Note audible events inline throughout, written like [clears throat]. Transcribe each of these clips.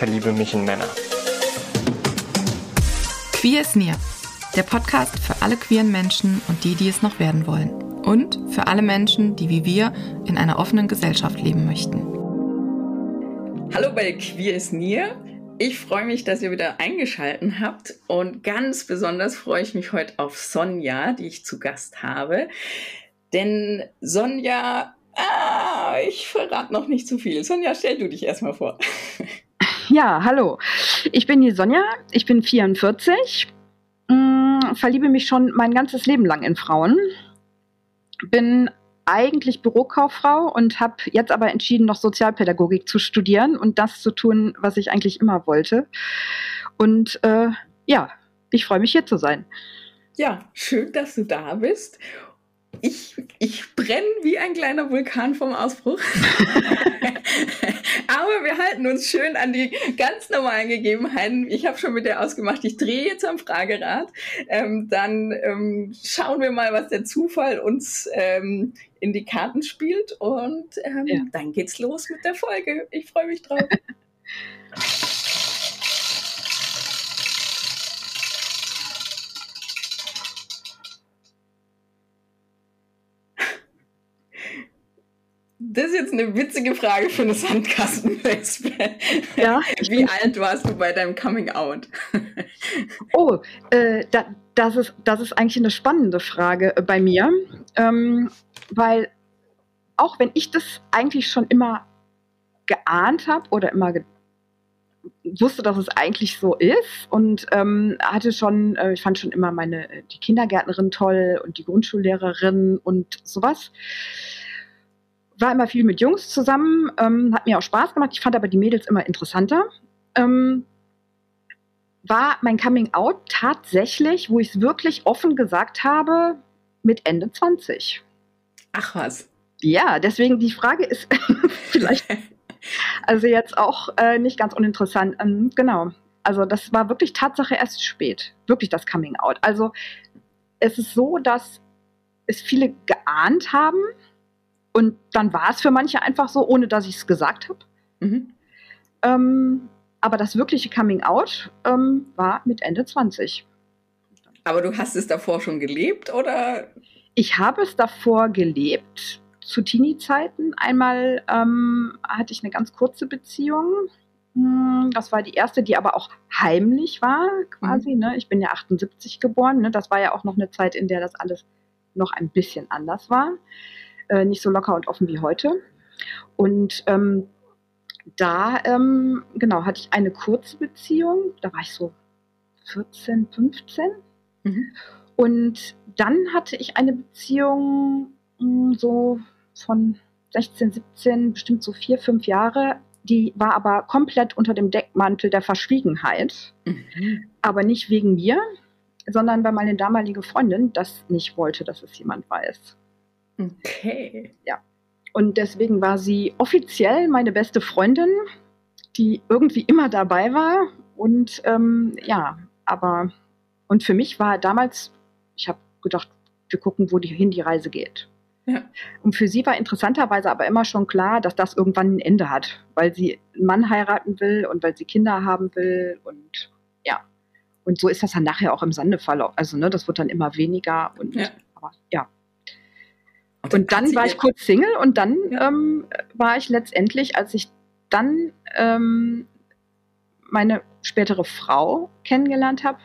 verliebe mich in Männer. Queer ist Near, der Podcast für alle queeren Menschen und die, die es noch werden wollen. Und für alle Menschen, die wie wir in einer offenen Gesellschaft leben möchten. Hallo bei Queer is Near. Ich freue mich, dass ihr wieder eingeschaltet habt und ganz besonders freue ich mich heute auf Sonja, die ich zu Gast habe. Denn Sonja, ah, ich verrate noch nicht zu viel. Sonja, stell du dich erstmal vor. [laughs] Ja, hallo. Ich bin die Sonja, ich bin 44, mh, mm, verliebe mich schon mein ganzes Leben lang in Frauen, bin eigentlich Bürokauffrau und habe jetzt aber entschieden, noch Sozialpädagogik zu studieren und das zu tun, was ich eigentlich immer wollte. Und äh, ja, ich freue mich hier zu sein. Ja, schön, dass du da bist. Ich, ich brenne wie ein kleiner Vulkan vom Ausbruch. [laughs] Aber wir halten uns schön an die ganz normalen Gegebenheiten. Ich habe schon mit dir ausgemacht, ich drehe jetzt am Fragerad. Ähm, dann ähm, schauen wir mal, was der Zufall uns ähm, in die Karten spielt. Und ähm, ja. dann geht's los mit der Folge. Ich freue mich drauf. [laughs] Das ist jetzt eine witzige Frage für eine Sandkastenwespe. Ja, Wie alt warst du bei deinem Coming Out? oh, äh, da, das, ist, das ist eigentlich eine spannende Frage äh, bei mir, ähm, weil auch wenn ich das eigentlich schon immer geahnt habe oder immer wusste, dass es eigentlich so ist und ähm, hatte schon, äh, ich fand schon immer meine äh, die Kindergärtnerin toll und die Grundschullehrerin und sowas war immer viel mit Jungs zusammen, ähm, hat mir auch Spaß gemacht. Ich fand aber die Mädels immer interessanter. Ähm, war mein Coming Out tatsächlich, wo ich es wirklich offen gesagt habe, mit Ende 20. Ach was. Ja, deswegen die Frage ist [laughs] vielleicht [laughs] also jetzt auch äh, nicht ganz uninteressant. Ähm, genau. Also das war wirklich Tatsache erst spät. Wirklich das Coming Out. Also es ist so, dass es viele geahnt haben, und dann war es für manche einfach so, ohne dass ich es gesagt habe. Mhm. Ähm, aber das wirkliche Coming Out ähm, war mit Ende 20. Aber du hast es davor schon gelebt, oder? Ich habe es davor gelebt, zu Teenie-Zeiten. Einmal ähm, hatte ich eine ganz kurze Beziehung. Hm, das war die erste, die aber auch heimlich war, quasi. Mhm. Ne? Ich bin ja 78 geboren. Ne? Das war ja auch noch eine Zeit, in der das alles noch ein bisschen anders war äh, nicht so locker und offen wie heute. Und ähm, da, ähm, genau, hatte ich eine kurze Beziehung, da war ich so 14, 15. Mhm. Und dann hatte ich eine Beziehung mh, hm, so von 16, 17, bestimmt so vier, fünf Jahre. Die war aber komplett unter dem Deckmantel der Verschwiegenheit. Mhm. Aber nicht wegen mir, sondern weil meine damalige Freundin das nicht wollte, dass es jemand weiß. Okay. Ja. Und deswegen war sie offiziell meine beste Freundin, die irgendwie immer dabei war. Und ähm, ja, aber und für mich war damals, ich habe gedacht, wir gucken, wohin die Reise geht. Ja. Und für sie war interessanterweise aber immer schon klar, dass das irgendwann ein Ende hat, weil sie einen Mann heiraten will und weil sie Kinder haben will und ja. Und so ist das dann nachher auch im Sande verlaufen. Also, ne, das wird dann immer weniger und ja. aber ja. Und, und dann war ich kurz Single und dann ja. ähm, war ich letztendlich, als ich dann ähm, meine spätere Frau kennengelernt habe,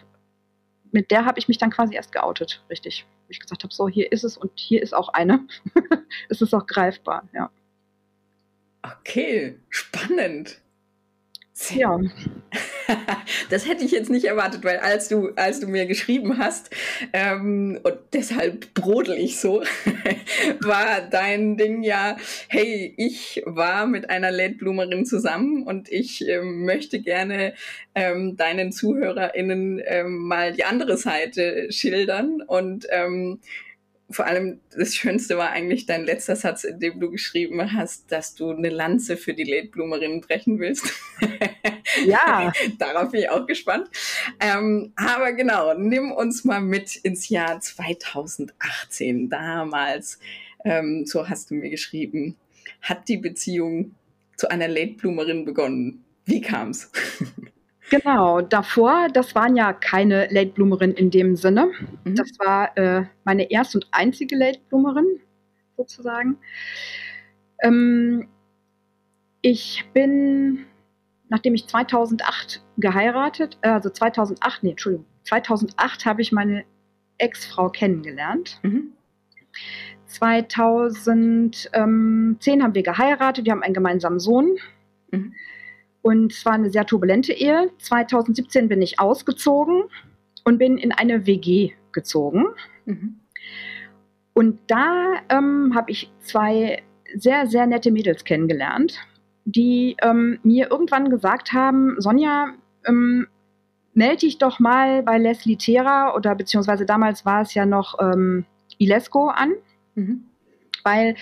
mit der habe ich mich dann quasi erst geoutet, richtig. Wo ich gesagt habe, so hier ist es und hier ist auch eine. [laughs] es ist auch greifbar, ja. Okay, spannend. Ja. [laughs] das hätte ich jetzt nicht erwartet, weil als du, als du mir geschrieben hast, ähm, und deshalb brodel ich so, [laughs] war dein Ding ja, hey, ich war mit einer Late Bloomerin zusammen und ich ähm, möchte gerne ähm, deinen ZuhörerInnen ähm, mal die andere Seite schildern und ähm, vor allem das Schönste war eigentlich dein letzter Satz, in dem du geschrieben hast, dass du eine Lanze für die Late-Bloomerinnen brechen willst. [laughs] Ja. [laughs] Darauf bin ich auch gespannt. Ähm, aber genau, nimm uns mal mit ins Jahr 2018. Damals, ähm, so hast du mir geschrieben, hat die Beziehung zu einer Late-Bloomerin begonnen. Wie kam's? [laughs] Genau, davor, das waren ja keine Late Bloomerin in dem Sinne. Mhm. Das war äh, meine erste und einzige Late Bloomerin, sozusagen. Ähm, ich bin, nachdem ich 2008 geheiratet, äh, also 2008, nee, Entschuldigung, 2008 habe ich meine Ex-Frau kennengelernt. Mhm. 2010 haben wir geheiratet, wir haben einen gemeinsamen Sohn. Mhm. Und es war eine sehr turbulente Ehe. 2017 bin ich ausgezogen und bin in eine WG gezogen. Mhm. Und da ähm, habe ich zwei sehr, sehr nette Mädels kennengelernt, die ähm, mir irgendwann gesagt haben, Sonja, ähm, melde dich doch mal bei Leslie Terra oder beziehungsweise damals war es ja noch ähm, Ilesco an. Mhm. Weil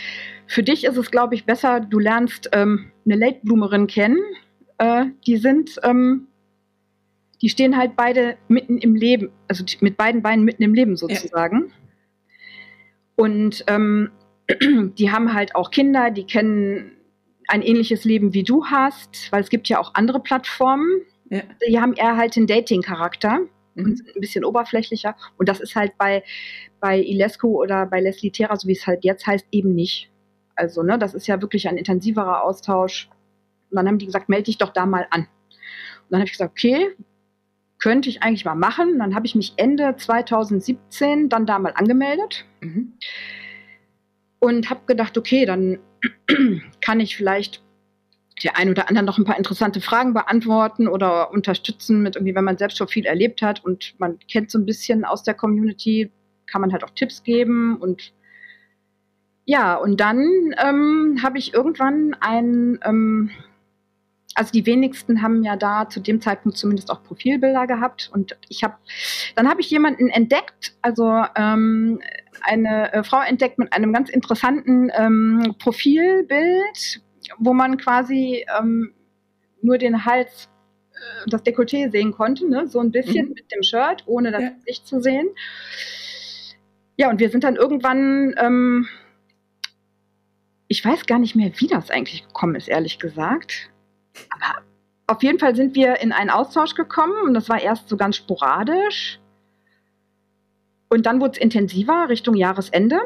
für dich ist es, glaube ich, besser, du lernst ähm, eine Late-Bloomerin kennen, äh, die sind, ähm, die stehen halt beide mitten im Leben, also mit beiden Beinen mitten im Leben sozusagen. Ja. Und ähm, [clears throat] die haben halt auch Kinder, die kennen ein ähnliches Leben wie du hast, weil es gibt ja auch andere Plattformen. Ja. Die haben eher halt den Dating-Charakter mhm. und sind ein bisschen oberflächlicher. Und das ist halt bei, bei Ilesco oder bei Leslie Terra, so wie es halt jetzt heißt, eben nicht. Also, ne, das ist ja wirklich ein intensiverer Austausch. Und dann haben die gesagt, melde dich doch da mal an. Und dann habe ich gesagt, okay, könnte ich eigentlich mal machen. Und dann habe ich mich Ende 2017 dann da mal angemeldet mhm. und habe gedacht, okay, dann [clears throat] kann ich vielleicht der ein oder anderen noch ein paar interessante Fragen beantworten oder unterstützen mit irgendwie, wenn man selbst schon viel erlebt hat und man kennt so ein bisschen aus der Community, kann man halt auch Tipps geben und ja, und dann ähm, habe ich irgendwann ein ähm, also die wenigsten haben ja da zu dem Zeitpunkt zumindest auch Profilbilder gehabt. Und ich habe, dann habe ich jemanden entdeckt, also ähm, eine äh, Frau entdeckt mit einem ganz interessanten ähm, Profilbild, wo man quasi ähm, nur den Hals, äh, das Dekolleté sehen konnte, ne? so ein bisschen mhm. mit dem Shirt, ohne das ja. Gesicht zu sehen. Ja, und wir sind dann irgendwann ähm, ich weiß gar nicht mehr, wie das eigentlich gekommen ist, ehrlich gesagt. Aber auf jeden Fall sind wir in einen Austausch gekommen und das war erst so ganz sporadisch. Und dann wurde es intensiver Richtung Jahresende.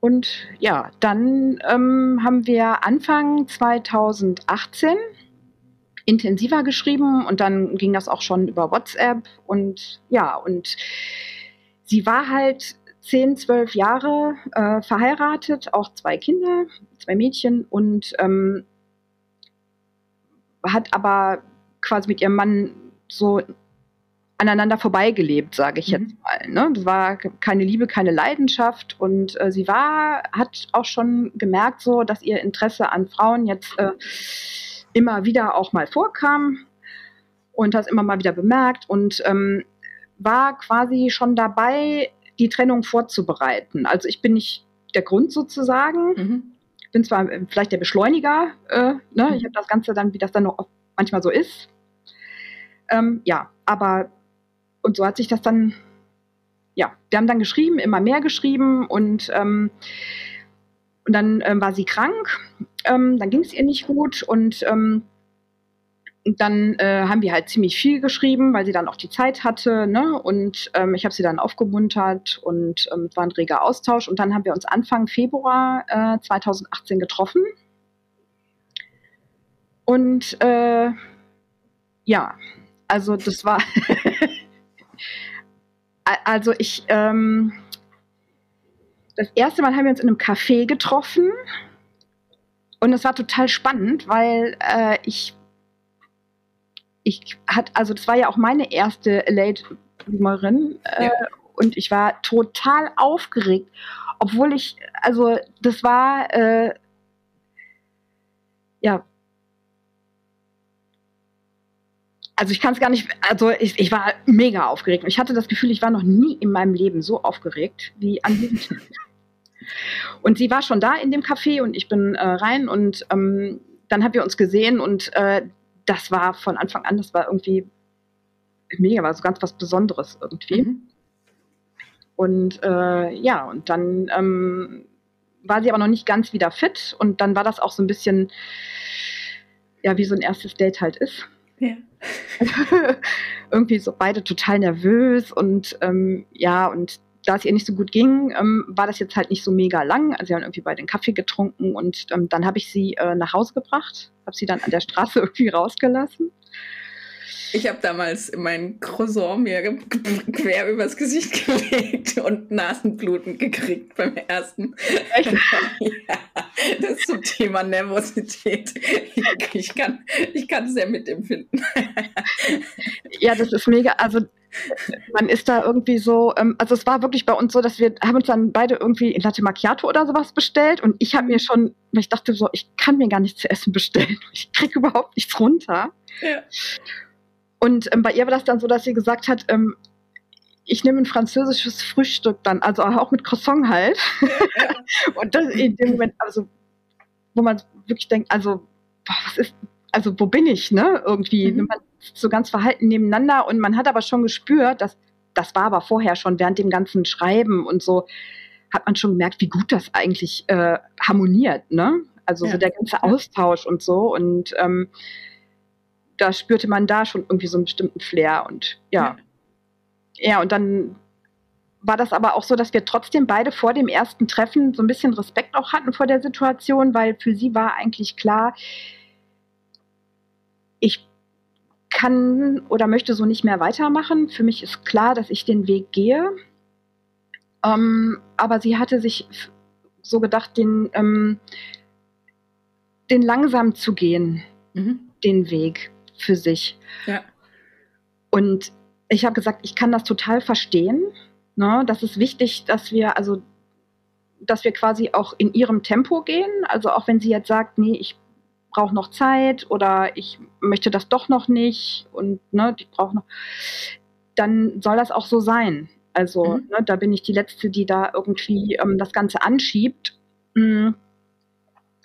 Und ja, dann ähm, haben wir Anfang 2018 intensiver geschrieben und dann ging das auch schon über WhatsApp und ja, und sie war halt zehn, zwölf Jahre äh, verheiratet, auch zwei Kinder, zwei Mädchen und ähm, hat aber quasi mit ihrem Mann so aneinander vorbeigelebt, sage ich mhm. jetzt mal. Ne? Das war keine Liebe, keine Leidenschaft und äh, sie war, hat auch schon gemerkt, so, dass ihr Interesse an Frauen jetzt äh, immer wieder auch mal vorkam und das immer mal wieder bemerkt und ähm, war quasi schon dabei, die Trennung vorzubereiten. Also ich bin nicht der Grund sozusagen. Mhm bin zwar vielleicht der Beschleuniger, äh, ne? ich habe das Ganze dann, wie das dann noch manchmal so ist. Ähm, ja, aber und so hat sich das dann, ja, wir haben dann geschrieben, immer mehr geschrieben und, ähm, und dann ähm, war sie krank, ähm, dann ging es ihr nicht gut und ähm, dann äh, haben wir halt ziemlich viel geschrieben, weil sie dann auch die Zeit hatte. Ne? Und ähm, ich habe sie dann aufgemuntert und ähm, es war ein reger Austausch. Und dann haben wir uns Anfang Februar äh, 2018 getroffen. Und äh, ja, also das war. [laughs] also ich. Ähm, das erste Mal haben wir uns in einem Café getroffen. Und es war total spannend, weil äh, ich ich hat, also das war ja auch meine erste Late Bloomerin äh, ja. und ich war total aufgeregt, obwohl ich, also das war äh, ja also ich kann es gar nicht, also ich, ich, war mega aufgeregt. Ich hatte das Gefühl, ich war noch nie in meinem Leben so aufgeregt wie an diesem Tag. [laughs] Und sie war schon da in dem Café und ich bin äh, rein und ähm, dann haben wir uns gesehen und äh, das war von Anfang an, das war irgendwie mega, war so ganz was Besonderes irgendwie. Mhm. Und äh, ja, und dann ähm, war sie aber noch nicht ganz wieder fit und dann war das auch so ein bisschen, ja, wie so ein erstes Date halt ist. Ja. [laughs] irgendwie so beide total nervös und ähm, ja, und da es ihr nicht so gut ging, ähm, war das jetzt halt nicht so mega lang. Also sie haben irgendwie beide einen Kaffee getrunken und ähm, dann habe ich sie äh, nach Hause gebracht, habe sie dann an der Straße [laughs] irgendwie rausgelassen ich habe damals mein Croissant mir quer übers Gesicht gelegt und Nasenbluten gekriegt beim ersten. Echt? [laughs] ja, das ist zum Thema Nervosität. Ich, ich, kann, ich kann sehr mitempfinden. ja, das ist mega. Also man ist da irgendwie so, ähm, also es war wirklich bei uns so, dass wir haben uns dann beide irgendwie Latte Macchiato oder sowas bestellt und ich habe mir schon, ich dachte so, ich kann mir gar nichts zu essen bestellen. [laughs] Ich kriege überhaupt nichts runter. Ja. Und ähm, bei ihr war das dann so, dass sie gesagt hat, ähm, ich nehme ein französisches Frühstück dann, also auch mit Croissant halt. Ja. [laughs] und das in dem Moment, also wo man wirklich denkt, also boah, was ist, also wo bin ich, ne? Irgendwie, mhm. man so ganz verhalten nebeneinander und man hat aber schon gespürt, dass das war aber vorher schon während dem ganzen Schreiben und so hat man schon gemerkt, wie gut das eigentlich äh, harmoniert, ne? Also ja. so der ganze Austausch und so und ähm, da spürte man da schon irgendwie so einen bestimmten Flair und ja. Ja, ja und dann war das aber auch so, dass wir trotzdem beide vor dem ersten Treffen so ein bisschen Respekt auch hatten vor der Situation, weil für sie war eigentlich klar, ich kann oder möchte so nicht mehr weitermachen. Für mich ist klar, dass ich den Weg gehe. Ähm, aber sie hatte sich so gedacht, den, ähm, den langsam zu gehen, mhm. den Weg für sich. Ja. Und ich habe gesagt, ich kann das total verstehen. Ne? Das ist wichtig, dass wir, also, dass wir quasi auch in ihrem Tempo gehen. Also auch wenn sie jetzt sagt, nee, ich brauche noch Zeit oder ich möchte das doch noch nicht und ne, ich brauche noch, dann soll das auch so sein. Also mhm. ne, da bin ich die Letzte, die da irgendwie ähm, das Ganze anschiebt. Mhm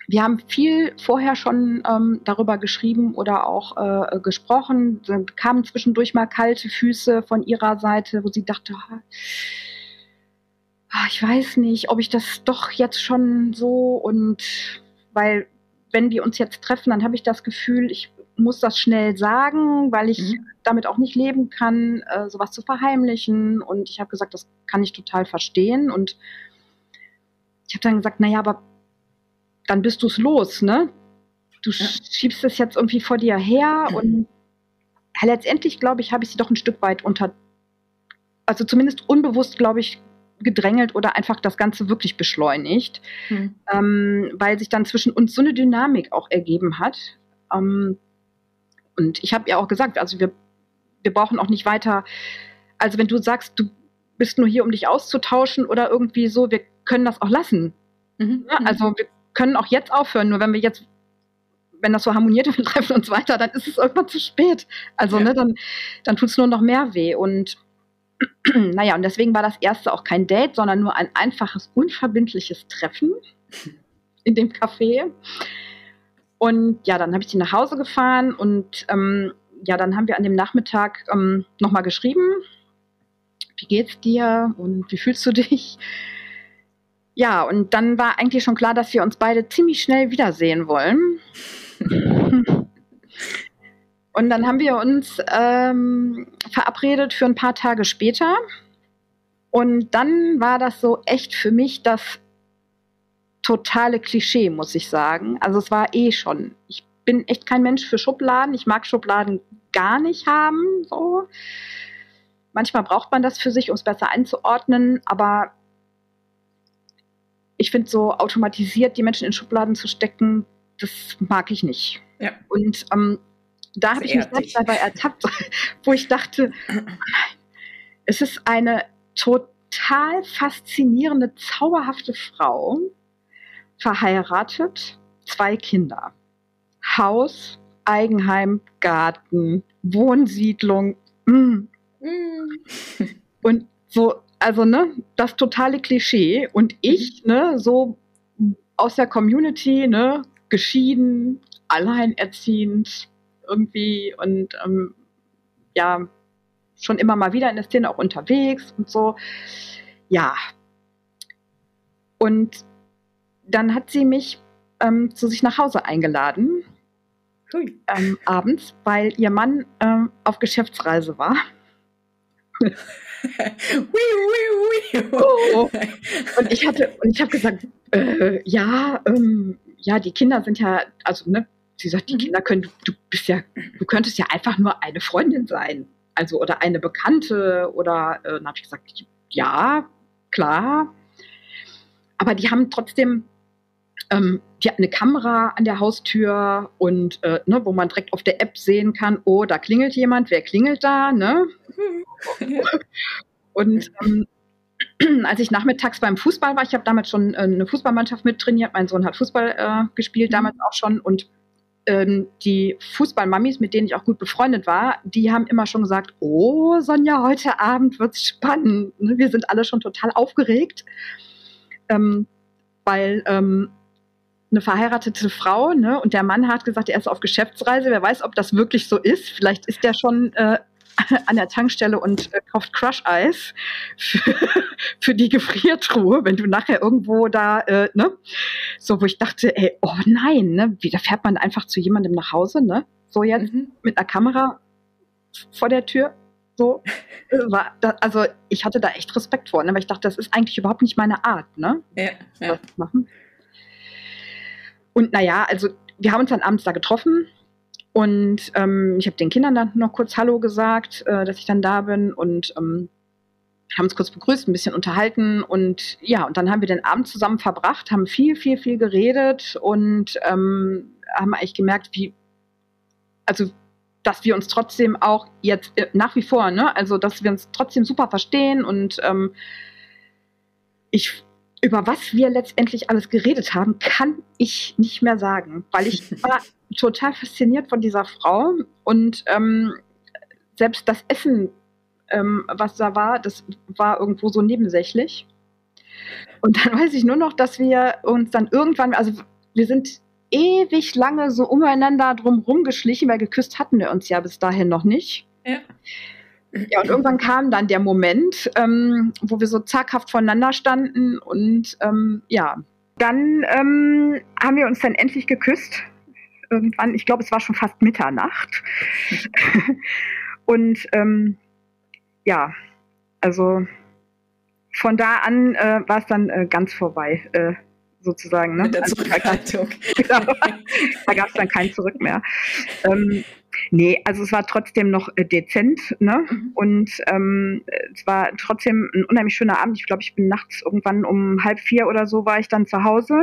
wir haben viel vorher schon ähm, darüber geschrieben oder auch äh, gesprochen. Dann kamen zwischendurch mal kalte Füße von ihrer Seite, wo sie dachte, ah, ich weiß nicht, ob ich das doch jetzt schon so und weil wenn wir uns jetzt treffen, dann habe ich das Gefühl, ich muss das schnell sagen, weil ich mhm. damit auch nicht leben kann, äh, sowas zu verheimlichen. Und ich habe gesagt, das kann ich total verstehen. Und ich habe dann gesagt, naja, aber dann bist du es los, ne? Du ja. schiebst es jetzt irgendwie vor dir her mhm. und letztendlich, glaube ich, habe ich sie doch ein Stück weit unter, also zumindest unbewusst, glaube ich, gedrängelt oder einfach das Ganze wirklich beschleunigt, mhm. ähm, weil sich dann zwischen uns so eine Dynamik auch ergeben hat. Ähm, und ich habe ja auch gesagt, also wir, wir brauchen auch nicht weiter, also wenn du sagst, du bist nur hier, um dich auszutauschen oder irgendwie so, wir können das auch lassen. Mhm. Ja, also wir können auch jetzt aufhören, nur wenn wir jetzt, wenn das so harmoniert und [laughs] wir treffen uns weiter, dann ist es irgendwann zu spät. Also, ja. ne, dann, dann tut es nur noch mehr weh. Und [clears throat] naja, und deswegen war das erste auch kein Date, sondern nur ein einfaches, unverbindliches Treffen [laughs] in dem Café. Und ja, dann habe ich sie nach Hause gefahren und ähm, ja, dann haben wir an dem Nachmittag ähm, nochmal geschrieben. Wie geht's dir und wie fühlst du dich? Ja, und dann war eigentlich schon klar, dass wir uns beide ziemlich schnell wiedersehen wollen. [laughs] und dann haben wir uns ähm, verabredet für ein paar Tage später. Und dann war das so echt für mich das totale Klischee, muss ich sagen. Also es war eh schon. Ich bin echt kein Mensch für Schubladen. Ich mag Schubladen gar nicht haben. So. Manchmal braucht man das für sich, um es besser einzuordnen. Aber ich finde, so automatisiert die Menschen in Schubladen zu stecken, das mag ich nicht. Ja. Und ähm, da habe ich mich selbst dabei ertappt, [laughs] wo ich dachte, es ist eine total faszinierende, zauberhafte Frau, verheiratet, zwei Kinder, Haus, Eigenheim, Garten, Wohnsiedlung. Mm. Mm. Und so, also ne, das totale Klischee. Und ich, ne, so aus der Community, ne, geschieden, alleinerziehend irgendwie und ähm, ja, schon immer mal wieder in der Szene auch unterwegs und so. Ja. Und dann hat sie mich ähm, zu sich nach Hause eingeladen. Ähm, abends, weil ihr Mann ähm, auf Geschäftsreise war. [laughs] oh. Und ich hatte, und ich habe gesagt, äh, ja, ähm, ja, die Kinder sind ja, also ne, sie sagt, die mhm. Kinder können, du, bist ja, du könntest ja einfach nur eine Freundin sein, also oder eine Bekannte oder, äh, dann habe ich gesagt, ja, klar, aber die haben trotzdem ähm, die hat eine Kamera an der Haustür und äh, ne, wo man direkt auf der App sehen kann, oh, da klingelt jemand, wer klingelt da, ne? [laughs] und ähm, als ich nachmittags beim Fußball war, ich habe damals schon äh, eine Fußballmannschaft mittrainiert, mein Sohn hat Fußball äh, gespielt, damals auch schon und ähm, die Fußballmamis, mit denen ich auch gut befreundet war, die haben immer schon gesagt, oh Sonja, heute Abend wird's spannend. Ne? Wir sind alle schon total aufgeregt, ähm, weil ähm, eine verheiratete Frau, ne? Und der Mann hat gesagt, er ist auf Geschäftsreise. Wer weiß, ob das wirklich so ist. Vielleicht ist der schon äh, [laughs] an der Tankstelle und äh, kauft Crush-Eis für, [laughs] für, die Gefriertruhe, wenn du nachher irgendwo da, äh, ne? So, wo ich dachte, ey, oh nein, ne? Wie, da fährt man einfach zu jemandem nach Hause, ne? So jetzt mhm. mit einer Kamera vor der Tür. So, [laughs] äh, war da, also ich hatte da echt Respekt vor, ne? weil ich dachte, das ist eigentlich überhaupt nicht meine Art, ne? Ja, ja. Das machen. Und naja, also wir haben uns dann abends da getroffen und ähm, ich habe den Kindern dann noch kurz Hallo gesagt, äh, dass ich dann da bin und ähm, haben uns kurz begrüßt, ein bisschen unterhalten und ja, und dann haben wir den Abend zusammen verbracht, haben viel, viel, viel geredet und ähm, haben eigentlich gemerkt, wie, also dass wir uns trotzdem auch jetzt äh, nach wie vor, ne, also dass wir uns trotzdem super verstehen und ähm, ich über was wir letztendlich alles geredet haben, kann ich nicht mehr sagen, weil ich [laughs] war total fasziniert von dieser Frau und ähm, selbst das Essen, ähm, was da war, das war irgendwo so nebensächlich. Und dann weiß ich nur noch, dass wir uns dann irgendwann, also wir sind ewig lange so umeinander drumherum geschlichen, weil geküsst hatten wir uns ja bis dahin noch nicht. Ja. Ja, und irgendwann kam dann der Moment, ähm, wo wir so zaghaft voneinander standen und ähm, ja, dann ähm, haben wir uns dann endlich geküsst. Irgendwann, ich glaube, es war schon fast Mitternacht. [laughs] und ähm, ja, also von da an äh, war es dann äh, ganz vorbei, äh, sozusagen. Ne? Mit der also, Zurückhaltung. [laughs] genau, da gab es dann kein Zurück mehr. Ähm, Nee, also es war trotzdem noch äh, dezent, ne? Mhm. Und ähm, es war trotzdem ein unheimlich schöner Abend. Ich glaube, ich bin nachts irgendwann um halb vier oder so war ich dann zu Hause.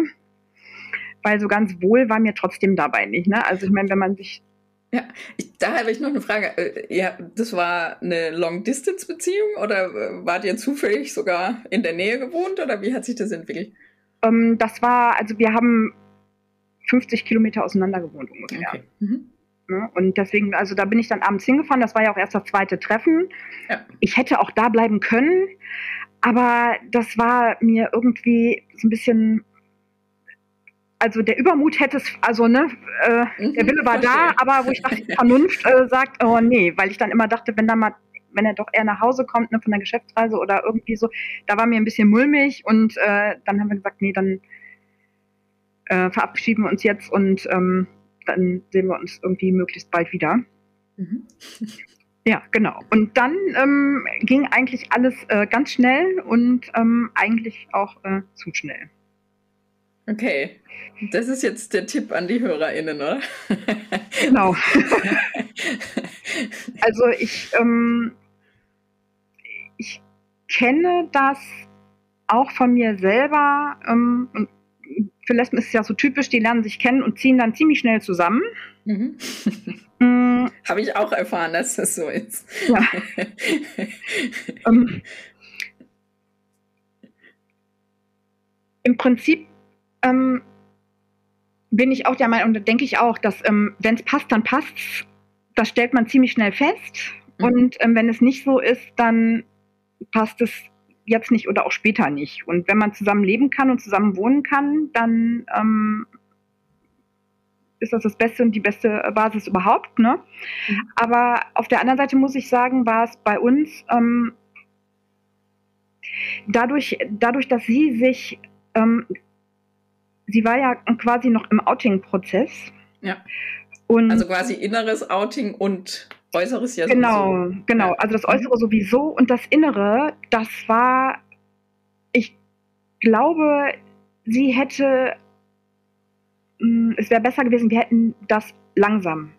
Weil so ganz wohl war mir trotzdem dabei nicht. Ne? Also ich meine, wenn man sich ja, ich, da habe ich noch eine Frage. Äh, ja, das war eine Long-Distance-Beziehung oder äh, wart ihr zufällig sogar in der Nähe gewohnt oder wie hat sich das entwickelt? Ähm, das war, also wir haben 50 Kilometer auseinander gewohnt ungefähr. Okay. Mhm. Ne? Und deswegen, also da bin ich dann abends hingefahren. Das war ja auch erst das zweite Treffen. Ja. Ich hätte auch da bleiben können, aber das war mir irgendwie so ein bisschen. Also der Übermut hätte es, also ne, äh, mhm, der Wille war da, aber wo ich dachte, die [laughs] Vernunft äh, sagt, oh nee, weil ich dann immer dachte, wenn da mal wenn er doch eher nach Hause kommt, ne, von der Geschäftsreise oder irgendwie so, da war mir ein bisschen mulmig und äh, dann haben wir gesagt, nee, dann äh, verabschieden wir uns jetzt und ähm, dann sehen wir uns irgendwie möglichst bald wieder. Mhm. [laughs] Ja, genau. Und dann ähm, ging eigentlich alles äh, ganz schnell und ähm, eigentlich auch äh, zu schnell. Okay, das ist jetzt der Tipp an die HörerInnen, oder? genau. [laughs] also ich, ähm, ich kenne das auch von mir selber ähm, und für Lesben ist es ja so typisch, die lernen sich kennen und ziehen dann ziemlich schnell zusammen. Mhm. Mm. Habe ich auch erfahren, dass das so ist. Ja. [laughs] ähm, Im Prinzip ähm, bin ich auch der Meinung, und da denke ich auch, dass ähm, wenn es passt, dann passt Das stellt man ziemlich schnell fest. Mhm. Und ähm, wenn es nicht so ist, dann passt es jetzt nicht oder auch später nicht. Und wenn man zusammen leben kann und zusammen wohnen kann, dann ähm, ist das das Beste und die beste Basis überhaupt. Ne? Mhm. Aber auf der anderen Seite muss ich sagen, war es bei uns ähm, dadurch, dadurch, dass sie sich, ähm, sie war ja quasi noch im Outing-Prozess. Ja. Und also quasi inneres Outing und äußeres ja genau, sowieso. Genau, genau. Also das Äußere sowieso und das Innere, das war, ich glaube, sie hätte Mm, es wäre besser gewesen, wir hätten das langsam,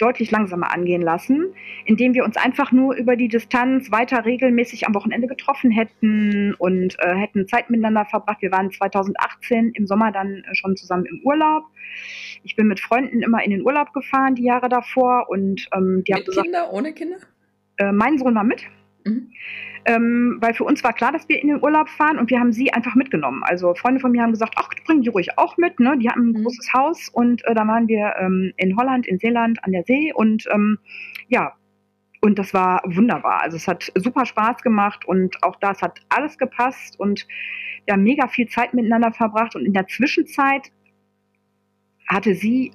deutlich langsamer angehen lassen, indem wir uns einfach nur über die Distanz weiter regelmäßig am Wochenende getroffen hätten und äh, hätten Zeit miteinander verbracht. Wir waren 2018 im Sommer dann äh, schon zusammen im Urlaub. Ich bin mit Freunden immer in den Urlaub gefahren die Jahre davor und ähm, die mit haben gesagt, Kinder, ohne Kinder? Äh, mein Sohn war mit. Mhm ähm, weil für uns war klar, dass wir in den Urlaub fahren und wir haben sie einfach mitgenommen. Also Freunde von mir haben gesagt, ach, bringen die ruhig auch mit. Ne? Die hatten ein mhm. großes Haus und äh, da waren wir ähm, in Holland, in Seeland an der See und ähm, ja, und das war wunderbar. Also es hat super Spaß gemacht und auch das hat alles gepasst und wir haben mega viel Zeit miteinander verbracht und in der Zwischenzeit hatte sie,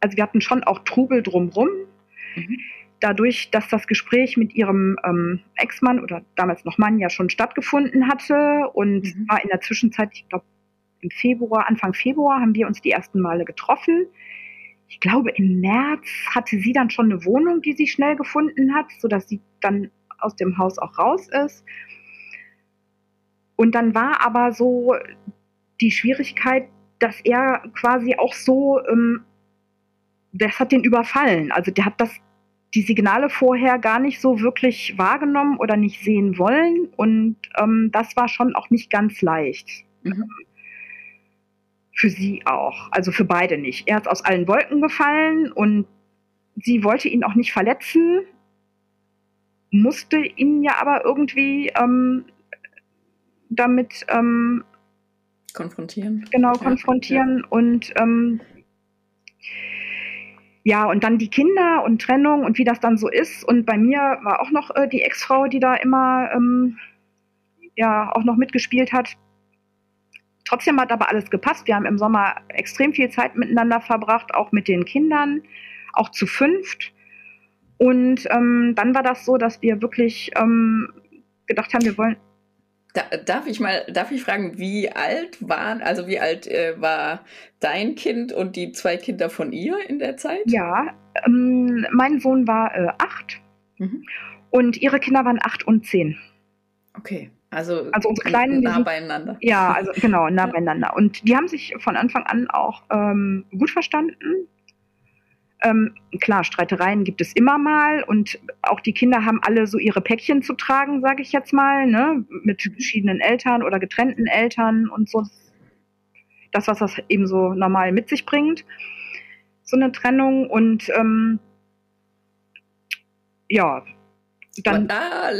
also wir hatten schon auch Trubel drumrum. Mhm dadurch, dass das Gespräch mit ihrem ähm, Ex-Mann oder damals noch Mann ja schon stattgefunden hatte und mhm. war in der Zwischenzeit, ich glaube im Februar, Anfang Februar haben wir uns die ersten Male getroffen. Ich glaube, im März hatte sie dann schon eine Wohnung, die sie schnell gefunden hat, sodass sie dann aus dem Haus auch raus ist. Und dann war aber so die Schwierigkeit, dass er quasi auch so, ähm, das hat den überfallen. Also der hat das die Signale vorher gar nicht so wirklich wahrgenommen oder nicht sehen wollen. Und ähm, das war schon auch nicht ganz leicht. Mhm. Für sie auch. Also für beide nicht. Er ist aus allen Wolken gefallen und sie wollte ihn auch nicht verletzen, musste ihn ja aber irgendwie ähm, damit ähm, konfrontieren. Genau, konfrontieren. Ja. Und ähm, ja, und dann die Kinder und Trennung und wie das dann so ist. Und bei mir war auch noch äh, die Ex-Frau, die da immer ähm, ja auch noch mitgespielt hat. Trotzdem hat aber alles gepasst. Wir haben im Sommer extrem viel Zeit miteinander verbracht, auch mit den Kindern, auch zu fünft. Und ähm, dann war das so, dass wir wirklich ähm, gedacht haben, wir wollen da, darf ich mal, darf ich fragen, wie alt waren, also wie alt äh, war dein Kind und die zwei Kinder von ihr in der Zeit? Ja, ähm, mein Sohn war äh, acht mhm. und ihre Kinder waren acht und zehn. Okay, also, also unsere kleinen nah beieinander. Ja, also genau, nah beieinander. Und die haben sich von Anfang an auch ähm, gut verstanden. Ähm, klar, Streitereien gibt es immer mal und auch die Kinder haben alle so ihre Päckchen zu tragen, sage ich jetzt mal, ne? mit verschiedenen Eltern oder getrennten Eltern und so. Das, was das eben so normal mit sich bringt, so eine Trennung und ähm, ja, dann da,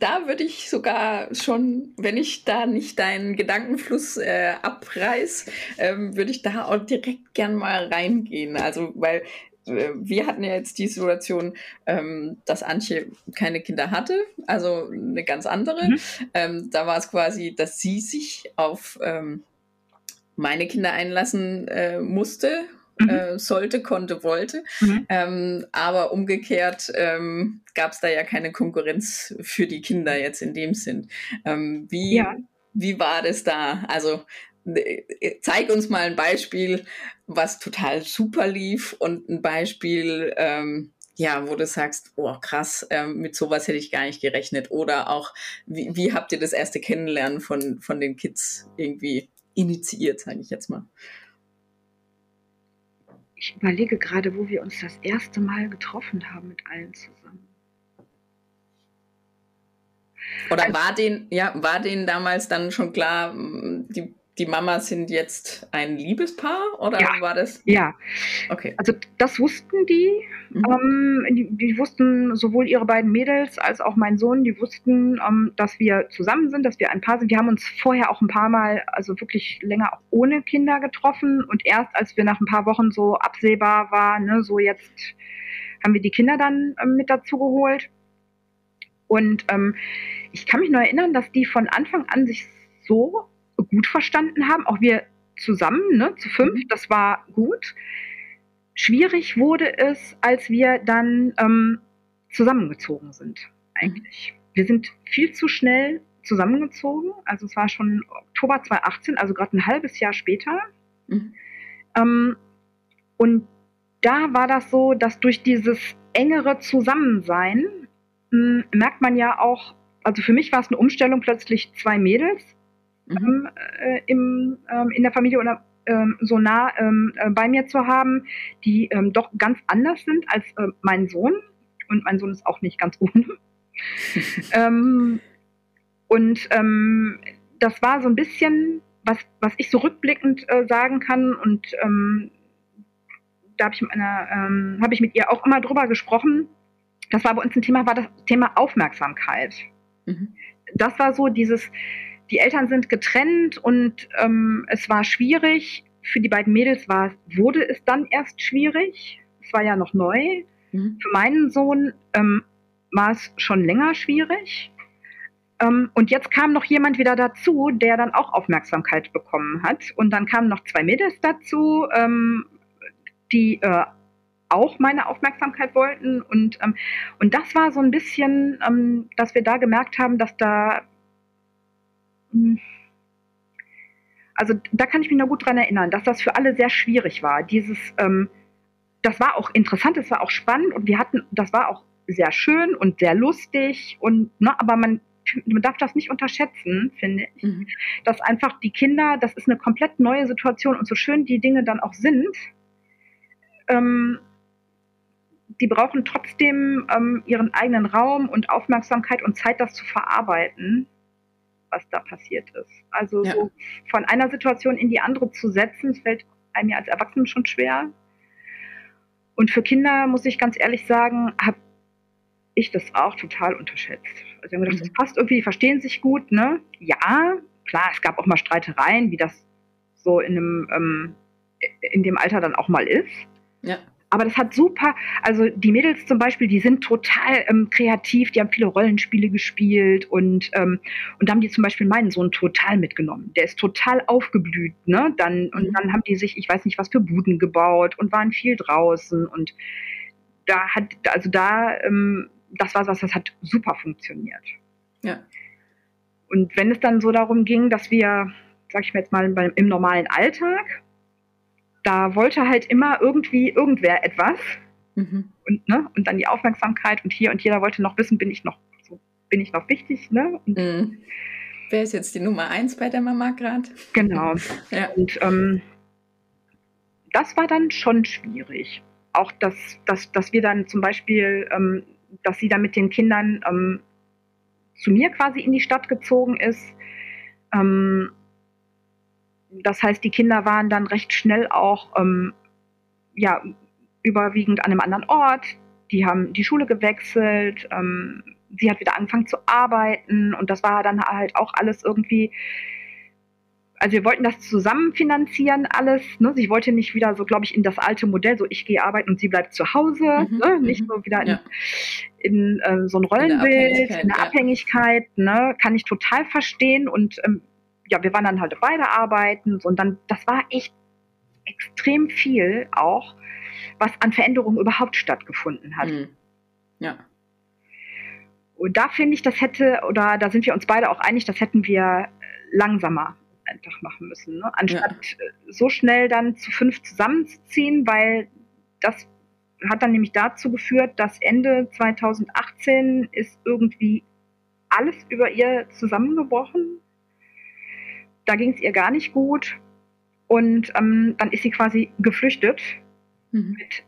da würde ich sogar schon, wenn ich da nicht deinen Gedankenfluss äh, abreiß, ähm, würde ich da auch direkt gern mal reingehen. Also, weil wir hatten ja jetzt die Situation, ähm, dass Antje keine Kinder hatte, also eine ganz andere. Mhm. Ähm, da war es quasi, dass sie sich auf ähm, meine Kinder einlassen äh, musste, mhm. äh, sollte, konnte, wollte. Mhm. Ähm, aber umgekehrt ähm, gab es da ja keine Konkurrenz für die Kinder jetzt in dem Sinn. Ähm, wie, ja. wie war das da? Also äh, zeig uns mal ein Beispiel, was total super lief und ein Beispiel, ähm, ja, wo du sagst, oh krass, ähm, mit sowas hätte ich gar nicht gerechnet. Oder auch, wie, wie habt ihr das erste Kennenlernen von, von den Kids irgendwie initiiert, sage ich jetzt mal? Ich überlege gerade, wo wir uns das erste Mal getroffen haben mit allen zusammen. Oder also, war den, ja, war denen damals dann schon klar, die die Mamas sind jetzt ein Liebespaar oder Ja. war das? Ja, Okay. also das wussten die. Mhm. Ähm, die, die wussten sowohl ihre beiden Mädels als auch mein Sohn, die wussten, ähm, dass wir zusammen sind, dass wir ein Paar sind. Wir haben uns vorher auch ein paar Mal, also wirklich länger auch ohne Kinder getroffen. Und erst als wir nach ein paar Wochen so absehbar war, ne, so jetzt haben wir die Kinder dann ähm, mit dazu geholt. Und ähm, ich kann mich nur erinnern, dass die von Anfang an sich so gut verstanden haben, auch wir zusammen, ne, zu fünf, das war gut. Schwierig wurde es, als wir dann ähm, zusammengezogen sind, eigentlich. Wir sind viel zu schnell zusammengezogen, also es war schon Oktober 2018, also gerade ein halbes Jahr später. Mhm. Ähm, und da war das so, dass durch dieses engere Zusammensein mh, merkt man ja auch, also für mich war es eine Umstellung, plötzlich zwei Mädels Mhm. äh, im, ähm, in der Familie oder ähm, so nah ähm, äh, bei mir zu haben, die ähm, doch ganz anders sind als äh, mein Sohn. Und mein Sohn ist auch nicht ganz ohne. [laughs] ähm, und ähm, das war so ein bisschen, was, was ich so rückblickend äh, sagen kann. Und ähm, da habe ich, mit einer, ähm, hab ich mit ihr auch immer drüber gesprochen. Das war bei uns ein Thema, war das Thema Aufmerksamkeit. Mhm. Das war so dieses, die Eltern sind getrennt und ähm, es war schwierig. Für die beiden Mädels war, wurde es dann erst schwierig. Es war ja noch neu. Mhm. Für meinen Sohn ähm, war es schon länger schwierig. Ähm, und jetzt kam noch jemand wieder dazu, der dann auch Aufmerksamkeit bekommen hat. Und dann kamen noch zwei Mädels dazu, ähm, die äh, auch meine Aufmerksamkeit wollten. Und, ähm, und das war so ein bisschen, ähm, dass wir da gemerkt haben, dass da. Also da kann ich mich noch gut dran erinnern, dass das für alle sehr schwierig war. Dieses, ähm, das war auch interessant, es war auch spannend und wir hatten, das war auch sehr schön und sehr lustig und ne, aber man, man darf das nicht unterschätzen, finde ich, Mhm. dass einfach die Kinder, das ist eine komplett neue Situation und so schön die Dinge dann auch sind, ähm, die brauchen trotzdem ähm, ihren eigenen Raum und Aufmerksamkeit und Zeit, das zu verarbeiten, was da passiert ist. Also Ja. so von einer Situation in die andere zu setzen, das fällt einem ja als Erwachsenen schon schwer. Und für Kinder, muss ich ganz ehrlich sagen, habe ich das auch total unterschätzt. Also ich habe gedacht, Mhm. das passt irgendwie, die verstehen sich gut, ne? Ja, klar, es gab auch mal Streitereien, wie das so in einem ähm, in dem Alter dann auch mal ist. Ja. Aber das hat super, also die Mädels zum Beispiel, die sind total ähm, kreativ, die haben viele Rollenspiele gespielt und, ähm, und da haben die zum Beispiel meinen Sohn total mitgenommen. Der ist total aufgeblüht, ne? Dann, und Mhm. dann haben die sich, ich weiß nicht, was für Buden gebaut und waren viel draußen und da hat, also da, ähm, das war was, das hat super funktioniert. Ja. Und wenn es dann so darum ging, dass wir, sag ich mir jetzt mal, beim, im normalen Alltag, da wollte halt immer irgendwie irgendwer etwas Mhm. und, ne, und dann die Aufmerksamkeit und hier und jeder wollte noch wissen, bin ich noch, so, bin ich noch wichtig, ne? Und Mhm. Wer ist jetzt die Nummer eins bei der Mama gerade? genau. [laughs] Ja. Und ähm, das war dann schon schwierig. Auch, dass, dass, dass wir dann zum Beispiel, ähm, dass sie dann mit den Kindern ähm, zu mir quasi in die Stadt gezogen ist. Ähm, das heißt, die Kinder waren dann recht schnell auch ähm, ja, überwiegend an einem anderen Ort. Die haben die Schule gewechselt. Ähm, sie hat wieder angefangen zu arbeiten und das war dann halt auch alles irgendwie also wir wollten das zusammen finanzieren alles. Ne? Sie wollte nicht wieder so, glaube ich, in das alte Modell, so ich gehe arbeiten und sie bleibt zu Hause, Mhm, ne? nicht mhm. so wieder in, Ja. in äh, so ein Rollenbild, Abhängigkeit, in eine ja. Abhängigkeit, ne? kann ich total verstehen. Und ähm, ja, wir waren dann halt beide arbeiten und dann, das war echt extrem viel auch, was an Veränderungen überhaupt stattgefunden hat. Mhm. Ja. Und da finde ich, das hätte, oder da sind wir uns beide auch einig, das hätten wir langsamer einfach machen müssen. Ne? Anstatt äh, so schnell dann zu fünf zusammenzuziehen, weil das hat dann nämlich dazu geführt, dass Ende 2018 ist irgendwie alles über ihr zusammengebrochen. Da ging es ihr gar nicht gut. Und ähm, dann ist sie quasi geflüchtet Mhm. mit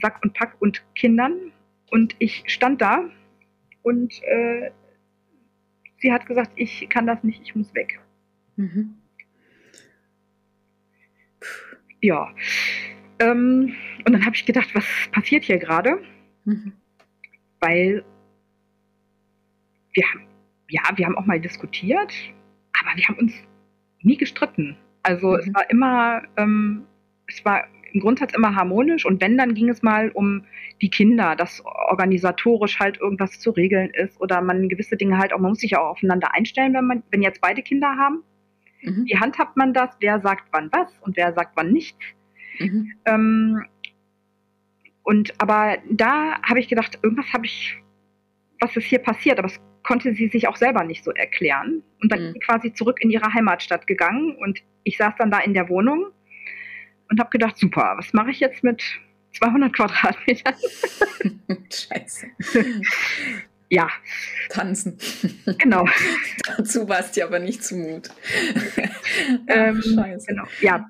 Sack und Pack und Kindern. Und ich stand da und äh, sie hat gesagt, ich kann das nicht, ich muss weg. Mhm. ja. Ähm, und dann habe ich gedacht, was passiert hier gerade? Mhm. Weil wir haben, ja, wir haben auch mal diskutiert, aber wir haben uns nie gestritten. Also mhm. es war immer, ähm, es war im Grundsatz immer harmonisch und wenn, dann ging es mal um die Kinder, dass organisatorisch halt irgendwas zu regeln ist oder man gewisse Dinge halt auch, man muss sich auch aufeinander einstellen, wenn man, wenn jetzt beide Kinder haben. Mhm. Wie handhabt man das? Wer sagt wann was und wer sagt wann nichts? Mhm. Ähm, und aber da habe ich gedacht, irgendwas habe ich, was ist hier passiert, aber es konnte sie sich auch selber nicht so erklären. Und dann mhm. quasi zurück in ihre Heimatstadt gegangen und ich saß dann da in der Wohnung und habe gedacht, super, was mache ich jetzt mit 200 Quadratmetern? [laughs] Scheiße. ja. Tanzen. Genau. [laughs] Dazu war es dir aber nicht zumut. [laughs] ähm, Scheiße. Genau, ja.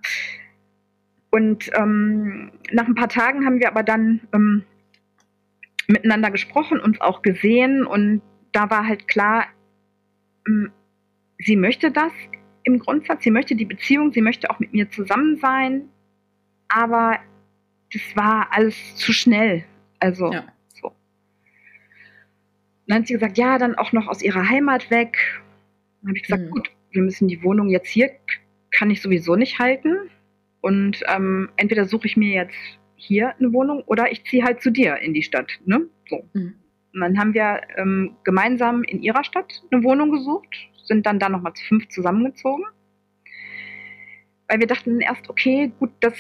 Und ähm, nach ein paar Tagen haben wir aber dann ähm, miteinander gesprochen, uns auch gesehen und da war halt klar, ähm, sie möchte das im Grundsatz, sie möchte die Beziehung, sie möchte auch mit mir zusammen sein, aber das war alles zu schnell. Also ja. so. Dann hat sie gesagt, ja, dann auch noch aus ihrer Heimat weg. Dann habe ich gesagt, mhm. gut, wir müssen die Wohnung jetzt hier, kann ich sowieso nicht halten. Und ähm, entweder suche ich mir jetzt hier eine Wohnung oder ich ziehe halt zu dir in die Stadt. Ne? So. Mhm. Dann haben wir ähm, gemeinsam in ihrer Stadt eine Wohnung gesucht, sind dann da nochmal zu fünf zusammengezogen. Weil wir dachten erst, okay, gut, das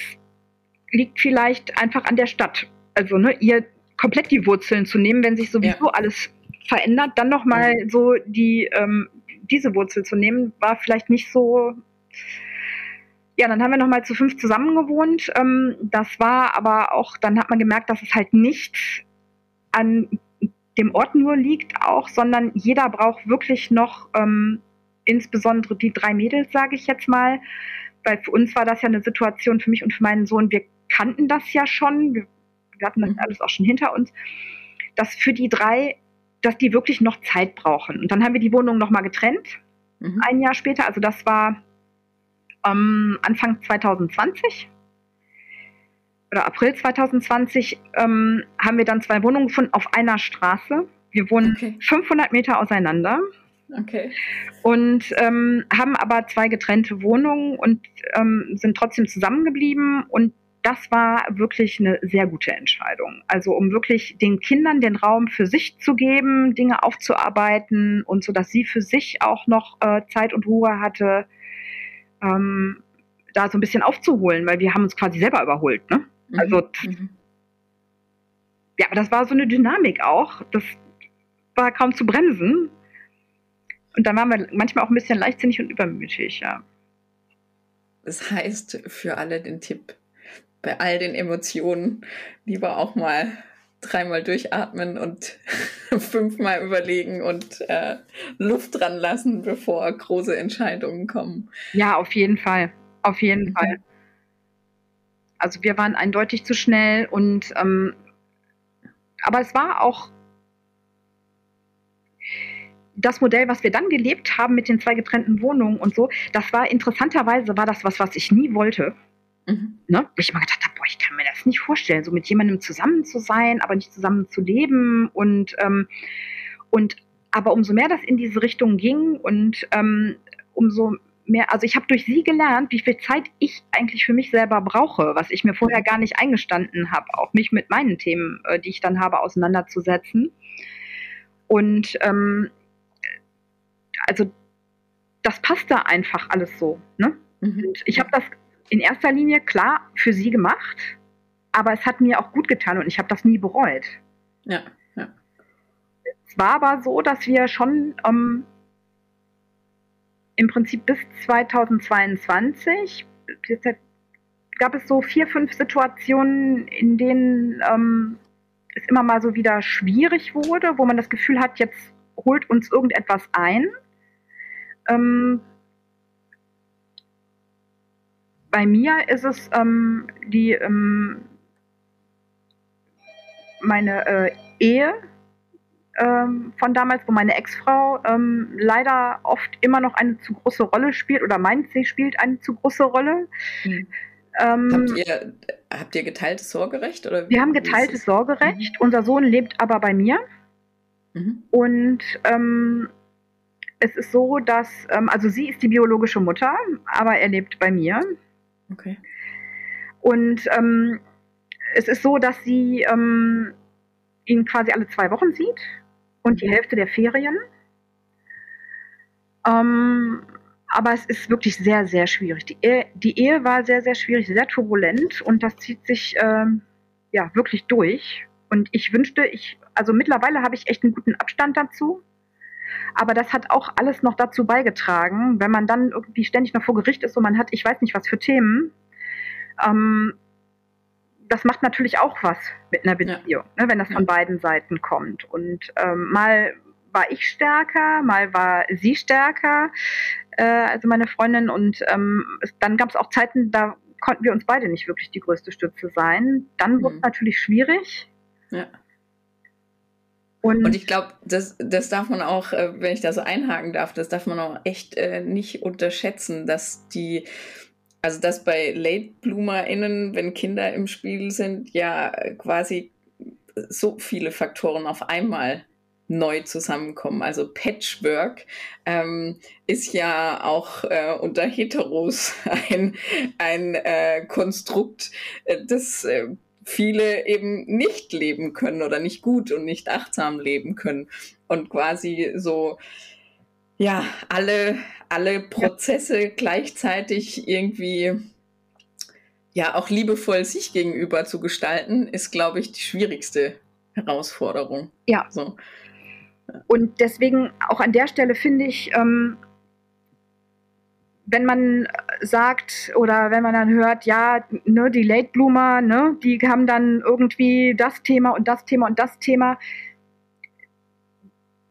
liegt vielleicht einfach an der Stadt. Also ne, ihr komplett die Wurzeln zu nehmen, wenn sich sowieso ja. alles verändert, dann nochmal mhm. so die ähm, diese Wurzel zu nehmen, war vielleicht nicht so ja, dann haben wir nochmal zu fünf zusammen gewohnt. Ähm, das war aber auch, dann hat man gemerkt, dass es halt nicht an dem Ort nur liegt auch, sondern jeder braucht wirklich noch, ähm, insbesondere die drei Mädels, sage ich jetzt mal, weil für uns war das ja eine Situation, für mich und für meinen Sohn, wir kannten das ja schon, wir, wir hatten das mhm. alles auch schon hinter uns, dass für die drei, dass die wirklich noch Zeit brauchen. Und dann haben wir die Wohnung nochmal getrennt, mhm. ein Jahr später, also das war ähm, Anfang 2020 oder April 2020 ähm, haben wir dann zwei Wohnungen gefunden auf einer Straße. Wir wohnen okay. 500 Meter auseinander. Okay. Und ähm, haben aber zwei getrennte Wohnungen und ähm, sind trotzdem zusammengeblieben. Und das war wirklich eine sehr gute Entscheidung. Also um wirklich den Kindern den Raum für sich zu geben, Dinge aufzuarbeiten und so, dass sie für sich auch noch äh, Zeit und Ruhe hatte, ähm, da so ein bisschen aufzuholen, weil wir haben uns quasi selber überholt. Ne? Mhm. Also mhm. ja, aber das war so eine Dynamik auch. Das war kaum zu bremsen. Und dann waren wir manchmal auch ein bisschen leichtsinnig und übermütig, ja. Das heißt für alle den Tipp, bei all den Emotionen lieber auch mal dreimal durchatmen und [laughs] fünfmal überlegen und äh, Luft dran lassen, bevor große Entscheidungen kommen. Ja, auf jeden Fall. Auf jeden mhm. Fall. Also wir waren eindeutig zu schnell und ähm, aber es war auch das Modell, was wir dann gelebt haben mit den zwei getrennten Wohnungen und so, das war interessanterweise war das was, was ich nie wollte. Mhm. Ne? Ich immer gedacht habe, boah, ich kann mir das nicht vorstellen, so mit jemandem zusammen zu sein, aber nicht zusammen zu leben und, ähm, und aber umso mehr das in diese Richtung ging und ähm, umso mehr, also ich habe durch sie gelernt, wie viel Zeit ich eigentlich für mich selber brauche, was ich mir vorher gar nicht eingestanden habe, auch mich mit meinen Themen, äh, die ich dann habe, auseinanderzusetzen. Und ähm, also das passt da einfach alles so. Ne? Mhm. Ich habe das in erster Linie klar für sie gemacht, aber es hat mir auch gut getan und ich habe das nie bereut. Ja, ja. Es war aber so, dass wir schon ähm, im Prinzip bis 2022 gab es so vier, fünf Situationen, in denen ähm, es immer mal so wieder schwierig wurde, wo man das Gefühl hat, jetzt holt uns irgendetwas ein. Ähm, bei mir ist es ähm, die ähm, meine äh, Ehe ähm, von damals, wo meine Ex-Frau ähm, leider oft immer noch eine zu große Rolle spielt oder meint, sie spielt eine zu große Rolle. Mhm. Ähm, habt, ihr, habt ihr geteiltes Sorgerecht? Oder wir haben geteiltes Sorgerecht. Mhm. Unser Sohn lebt aber bei mir. Mhm. Und ähm, es ist so, dass, ähm, also sie ist die biologische Mutter, aber er lebt bei mir. Okay. Und ähm, es ist so, dass sie ihn quasi alle zwei Wochen sieht und die. Hälfte der Ferien. Ähm, aber es ist wirklich sehr, sehr schwierig. Die Ehe, die Ehe war sehr, sehr schwierig, sehr turbulent und das zieht sich ähm, ja wirklich durch. Und ich wünschte, ich, also mittlerweile habe ich echt einen guten Abstand dazu. Aber das hat auch alles noch dazu beigetragen, wenn man dann irgendwie ständig noch vor Gericht ist und man hat, ich weiß nicht was für Themen. Ähm, das macht natürlich auch was mit einer Beziehung, ja. ne, wenn das von beiden Seiten kommt. Und ähm, mal war ich stärker, mal war sie stärker, äh, also meine Freundin. Und ähm, es, dann gab es auch Zeiten, da konnten wir uns beide nicht wirklich die größte Stütze sein. Dann mhm. wurde es natürlich schwierig. Ja. Und, und, ich glaube, das, das darf man auch, äh, wenn ich da so einhaken darf, das darf man auch echt äh, nicht unterschätzen, dass die, also dass bei Late BloomerInnen, wenn Kinder im Spiel sind, ja quasi so viele Faktoren auf einmal neu zusammenkommen. Also Patchwork ähm, ist ja auch äh, unter Heteros [laughs] ein, ein äh, Konstrukt, äh, das äh, viele eben nicht leben können oder nicht gut und nicht achtsam leben können und quasi so ja alle alle Prozesse ja. gleichzeitig irgendwie ja auch liebevoll sich gegenüber zu gestalten ist glaube ich die schwierigste Herausforderung ja so und deswegen auch an der Stelle finde ich ähm, wenn man sagt oder wenn man dann hört, ja, ne, die Late Bloomer, ne, die haben dann irgendwie das Thema und das Thema und das Thema,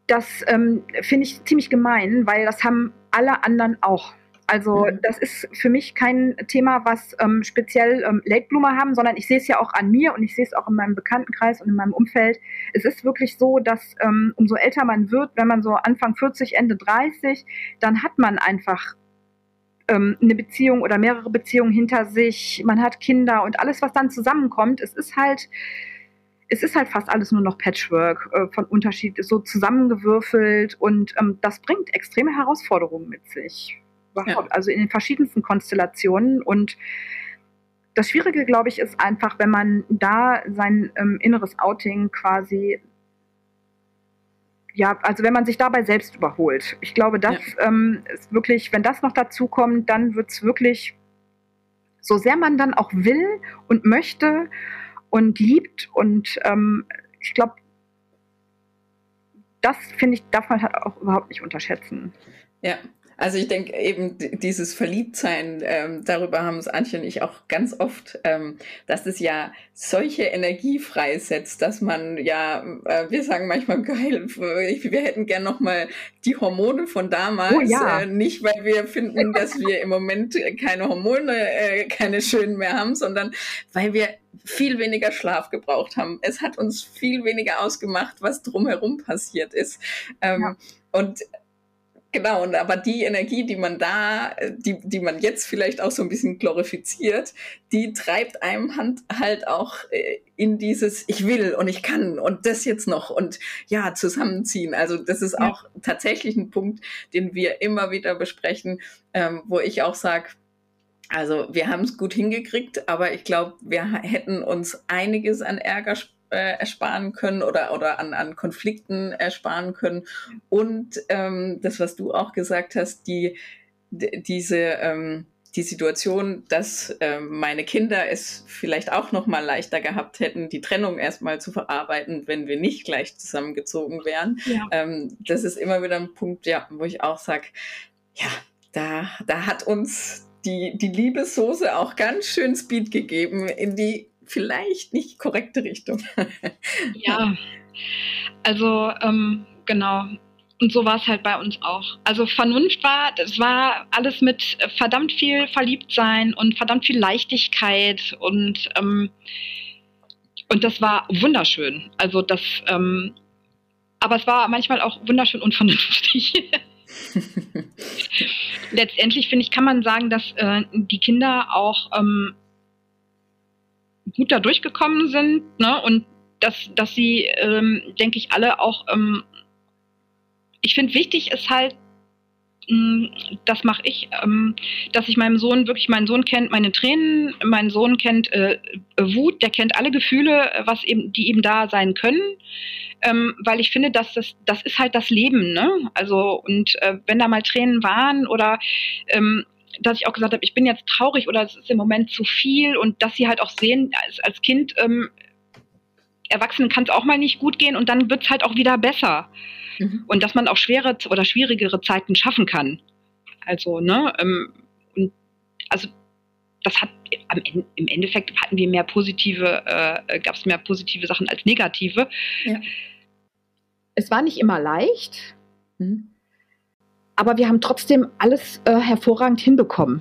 das ähm, finde ich ziemlich gemein, weil das haben alle anderen auch. Also mhm. das ist für mich kein Thema, was ähm, speziell ähm, Late Bloomer haben, sondern ich sehe es ja auch an mir und ich sehe es auch in meinem Bekanntenkreis und in meinem Umfeld. Es ist wirklich so, dass ähm, umso älter man wird, wenn man so Anfang 40, Ende 30, dann hat man einfach ähm, eine Beziehung oder mehrere Beziehungen hinter sich, man hat Kinder und alles, was dann zusammenkommt, es ist halt, es ist halt fast alles nur noch Patchwork äh, von Unterschied, so zusammengewürfelt und ähm, das bringt extreme Herausforderungen mit sich. Ja. Also in den verschiedensten Konstellationen und das Schwierige, glaube ich, ist einfach, wenn man da sein ähm, inneres Outing quasi ja, also wenn man sich dabei selbst überholt. Ich glaube, das ja. ähm, ist wirklich, wenn das noch dazu kommt, dann wird es wirklich, so sehr man dann auch will und möchte und liebt und ähm, ich glaube, das finde ich, darf man halt auch überhaupt nicht unterschätzen. Ja, also ich denke eben dieses Verliebtsein, ähm, darüber haben es Antje und ich auch ganz oft, ähm, dass es ja solche Energie freisetzt, dass man ja, äh, wir sagen manchmal geil, wir hätten gern nochmal die Hormone von damals, oh, ja. äh, nicht weil wir finden, dass wir im Moment keine Hormone, äh, keine schönen mehr haben, sondern weil wir viel weniger Schlaf gebraucht haben. Es hat uns viel weniger ausgemacht, was drumherum passiert ist. Ähm, ja. Und Genau, und aber die Energie, die man da, die, die man jetzt vielleicht auch so ein bisschen glorifiziert, die treibt einem Hand halt auch äh, in dieses Ich will und ich kann und das jetzt noch und ja, zusammenziehen. Also das ist ja. auch tatsächlich ein Punkt, den wir immer wieder besprechen, ähm, wo ich auch sage, also wir haben es gut hingekriegt, aber ich glaube, wir hätten uns einiges an Ärger äh, ersparen können oder, oder an, an Konflikten ersparen können. Und ähm, das, was du auch gesagt hast, die, diese, ähm, die Situation, dass äh, meine Kinder es vielleicht auch noch mal leichter gehabt hätten, die Trennung erstmal zu verarbeiten, wenn wir nicht gleich zusammengezogen wären. Ja. Ähm, das ist immer wieder ein Punkt, ja, wo ich auch sage, ja, da, da hat uns die, die Liebessoße auch ganz schön Speed gegeben in die vielleicht nicht korrekte Richtung. [laughs] ja, also ähm, genau. Und so war es halt bei uns auch. Also Vernunft war, das war alles mit verdammt viel Verliebtsein und verdammt viel Leichtigkeit und ähm, und das war wunderschön. Also das, ähm, aber es war manchmal auch wunderschön unvernünftig. [laughs] [laughs] Letztendlich finde ich, kann man sagen, dass äh, die Kinder auch ähm, gut da durchgekommen sind, ne? Und dass, dass sie, ähm, denke ich, alle auch, ähm, ich finde wichtig ist halt, mh, das mache ich, ähm, dass ich meinem Sohn wirklich, mein Sohn kennt meine Tränen, mein Sohn kennt äh, Wut, der kennt alle Gefühle, was eben, die eben da sein können. Ähm, weil ich finde, dass das, das ist halt das Leben, ne? Also, und äh, wenn da mal Tränen waren oder ähm, dass ich auch gesagt habe, ich bin jetzt traurig oder es ist im Moment zu viel und dass sie halt auch sehen, als, als Kind, ähm, Erwachsenen kann es auch mal nicht gut gehen und dann wird es halt auch wieder besser. Mhm. Und dass man auch schwere oder schwierigere Zeiten schaffen kann. Also, ne, ähm, und also das hat am, im Endeffekt hatten wir mehr positive, äh, gab es mehr positive Sachen als negative. Ja. Es war nicht immer leicht. Mhm. Aber wir haben trotzdem alles äh, hervorragend hinbekommen,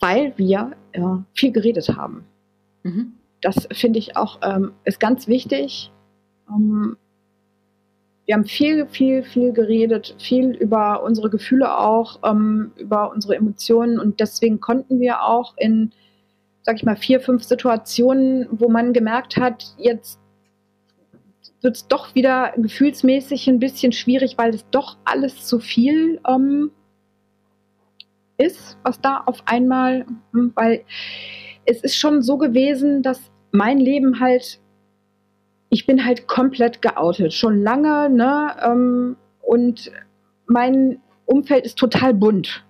weil wir äh, viel geredet haben. Mhm. Das finde ich auch ähm, ist ganz wichtig. Ähm, wir haben viel, viel, viel geredet, viel über unsere Gefühle auch, ähm, über unsere Emotionen und deswegen konnten wir auch in, sag ich mal, vier, fünf Situationen, wo man gemerkt hat, jetzt wird es doch wieder gefühlsmäßig ein bisschen schwierig, weil es doch alles zu viel ähm, ist, was da auf einmal, hm, weil es ist schon so gewesen, dass mein Leben halt, ich bin halt komplett geoutet, schon lange, ne? Ähm, und mein Umfeld ist total bunt.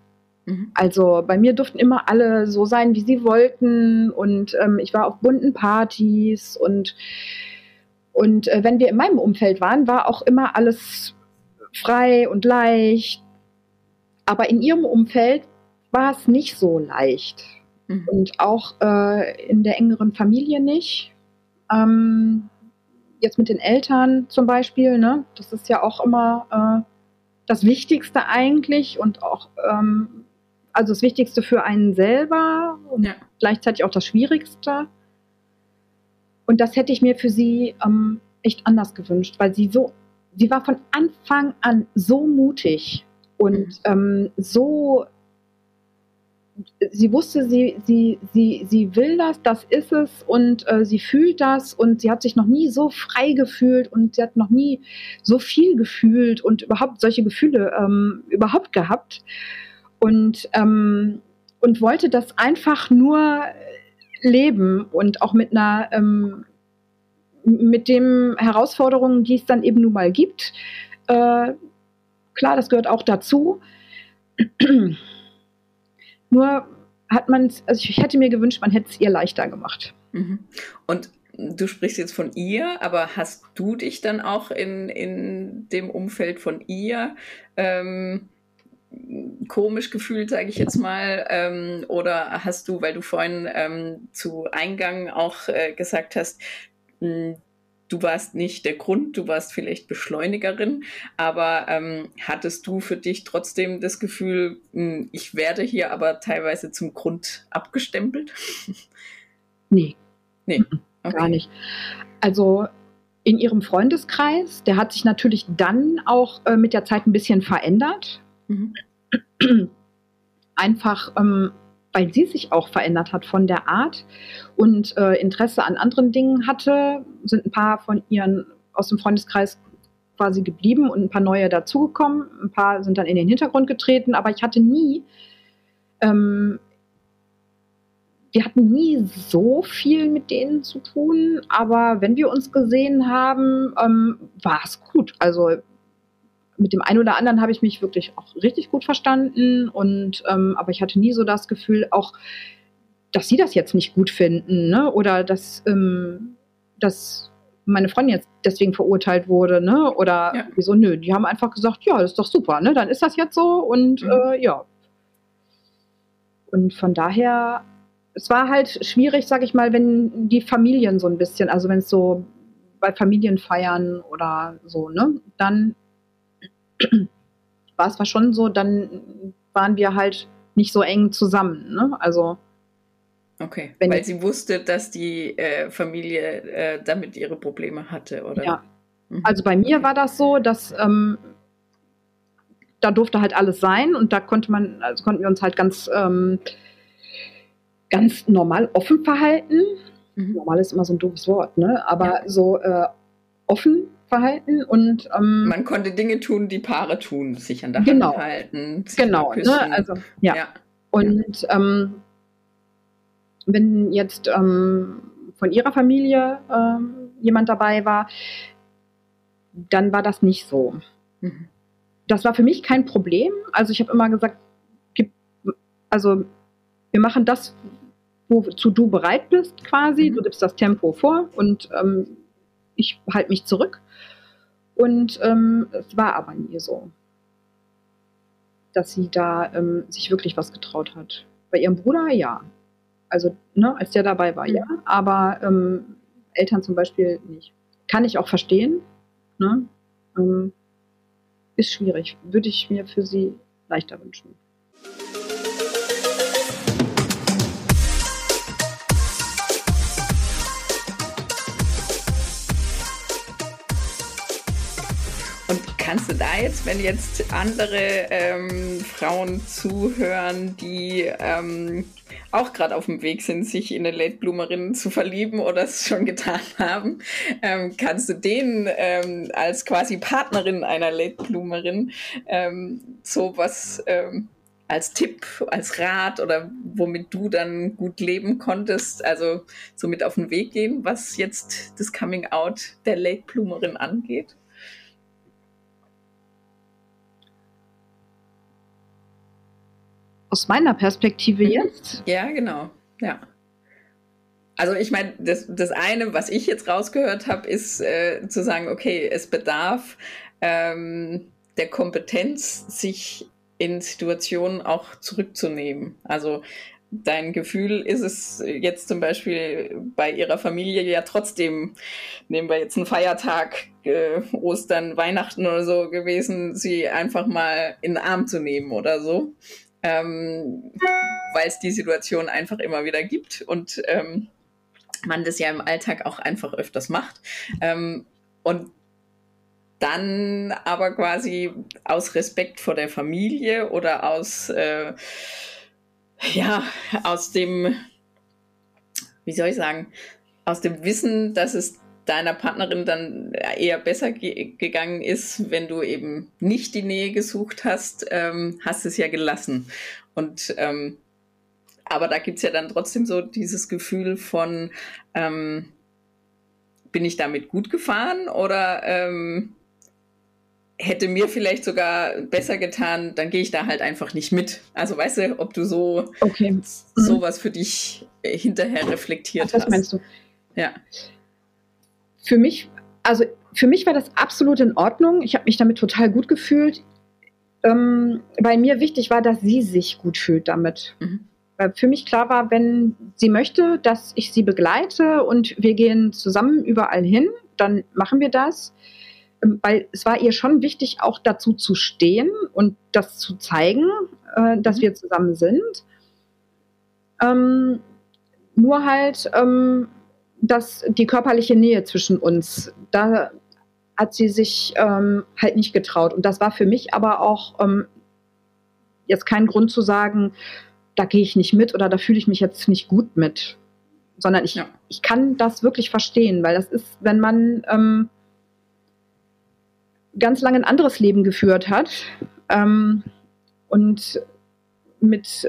Mhm. Also bei mir durften immer alle so sein, wie sie wollten und ähm, ich war auf bunten Partys und und äh, wenn wir in meinem Umfeld waren, war auch immer alles frei und leicht. Aber in ihrem Umfeld war es nicht so leicht. Mhm. Und auch äh, in der engeren Familie nicht. Ähm, jetzt mit den Eltern zum Beispiel, ne? das ist ja auch immer äh, das Wichtigste eigentlich und auch ähm, also das Wichtigste für einen selber und ja. gleichzeitig auch das Schwierigste. Und das hätte ich mir für sie ähm, echt anders gewünscht, weil sie so, sie war von Anfang an so mutig und mhm. ähm, so, sie wusste, sie, sie, sie, sie will das, das ist es und äh, sie fühlt das und sie hat sich noch nie so frei gefühlt und sie hat noch nie so viel gefühlt und überhaupt solche Gefühle ähm, überhaupt gehabt und, ähm, und wollte das einfach nur leben und auch mit einer ähm, mit den Herausforderungen, die es dann eben nun mal gibt. Äh, klar, das gehört auch dazu. [clears throat] Nur hat man es, also ich hätte mir gewünscht, man hätte es ihr leichter gemacht. Mhm. Und du sprichst jetzt von ihr, aber hast du dich dann auch in, in dem Umfeld von ihr ähm, komisch gefühlt, sage ich jetzt mal? Ähm, oder hast du, weil du vorhin ähm, zu Eingang auch äh, gesagt hast, mh, hm, du warst nicht der Grund, du warst vielleicht Beschleunigerin, aber ähm, hattest du für dich trotzdem das Gefühl, mh, hm, ich werde hier aber teilweise zum Grund abgestempelt? [laughs] Nee. Nee. Okay. Gar nicht. Also in ihrem Freundeskreis, der hat sich natürlich dann auch äh, mit der Zeit ein bisschen verändert. Mhm. [clears throat] Einfach, ähm, weil sie sich auch verändert hat von der Art und äh, Interesse an anderen Dingen hatte, sind ein paar von ihren aus dem Freundeskreis quasi geblieben und ein paar neue dazugekommen. Ein paar sind dann in den Hintergrund getreten, aber ich hatte nie, ähm, wir hatten nie so viel mit denen zu tun, aber wenn wir uns gesehen haben, ähm, war es gut. Also mit dem einen oder anderen habe ich mich wirklich auch richtig gut verstanden und ähm, aber ich hatte nie so das Gefühl, auch dass sie das jetzt nicht gut finden, ne? Oder dass, ähm, dass meine Freundin jetzt deswegen verurteilt wurde, ne? Oder ja. wieso, nö, die haben einfach gesagt, ja, das ist doch super, ne? Dann ist das jetzt so und mhm. äh, ja. Und von daher, es war halt schwierig, sag ich mal, wenn die Familien so ein bisschen, also wenn es so bei Familienfeiern oder so, ne? Dann war es war schon so, dann waren wir halt nicht so eng zusammen. Ne? Also Okay, weil ich, sie wusste, dass die äh, Familie äh, damit ihre Probleme hatte, oder? Ja. Mhm. Also bei mir war das so, dass ähm, da durfte halt alles sein und da konnte man, also konnten wir uns halt ganz, ähm, ganz normal offen verhalten. mhm. normal ist immer so ein doofes Wort, ne? aber ja. so äh, offen verhalten und ähm, man konnte Dinge tun, die Paare tun, sich an der genau, Hand halten, genau, ne? also ja, ja. und ähm, wenn jetzt ähm, von ihrer Familie ähm, jemand dabei war, dann war das nicht so. Mhm. Das war für mich kein Problem. Also ich habe immer gesagt, also wir machen das, wozu du bereit bist, quasi. Mhm. Du gibst das Tempo vor und ähm, ich halte mich zurück. Und ähm, es war aber nie so, dass sie da ähm, sich wirklich was getraut hat. Bei ihrem Bruder ja. Also, ne, als der dabei war, mhm. ja. Aber ähm, Eltern zum Beispiel nicht. Kann ich auch verstehen. Ne? Ähm, ist schwierig. Würde ich mir für sie leichter wünschen. Kannst du da jetzt, wenn jetzt andere ähm, Frauen zuhören, die ähm, auch gerade auf dem Weg sind, sich in eine Late Bloomerin zu verlieben oder es schon getan haben, ähm, kannst du denen ähm, als quasi Partnerin einer Late Bloomerin ähm, so was ähm, als Tipp, als Rat oder womit du dann gut leben konntest, also so mit auf den Weg gehen, was jetzt das Coming Out der Late Bloomerin angeht? Aus meiner Perspektive mhm. jetzt? Ja, genau. Ja. Also ich meine, das, das eine, was ich jetzt rausgehört habe, ist äh, zu sagen, okay, es bedarf ähm, der Kompetenz, sich in Situationen auch zurückzunehmen. Also dein Gefühl ist es jetzt zum Beispiel bei ihrer Familie ja trotzdem, nehmen wir jetzt einen Feiertag, äh, Ostern, Weihnachten oder so gewesen, sie einfach mal in den Arm zu nehmen oder so ähm, weil es die Situation einfach immer wieder gibt und ähm, man das ja im Alltag auch einfach öfters macht. Ähm, und dann aber quasi aus Respekt vor der Familie oder aus, äh, ja, aus dem, wie soll ich sagen, aus dem Wissen, dass es deiner Partnerin dann eher besser ge gegangen ist, wenn du eben nicht die Nähe gesucht hast, ähm, hast es ja gelassen. Und ähm, aber da gibt es ja dann trotzdem so dieses Gefühl von, ähm, bin ich damit gut gefahren oder ähm, hätte mir vielleicht sogar besser getan, dann gehe ich da halt einfach nicht mit. Also weißt du, ob du so okay. sowas für dich hinterher reflektiert Ach, das hast. Das meinst du? Ja für mich, also für mich war das absolut in Ordnung. Ich habe mich damit total gut gefühlt. Ähm, weil mir wichtig war, dass sie sich gut fühlt damit. Mhm. Weil für mich klar war, wenn sie möchte, dass ich sie begleite und wir gehen zusammen überall hin, dann machen wir das. Ähm, weil es war ihr schon wichtig, auch dazu zu stehen und das zu zeigen, äh, dass mhm. wir zusammen sind. Ähm, nur halt, ähm, dass die körperliche Nähe zwischen uns, da hat sie sich ähm, halt nicht getraut. Und das war für mich aber auch ähm, jetzt kein Grund zu sagen, da gehe ich nicht mit oder da fühle ich mich jetzt nicht gut mit. Sondern ich, ja. ich kann das wirklich verstehen, weil das ist, wenn man ähm, ganz lange ein anderes Leben geführt hat ähm, und mit,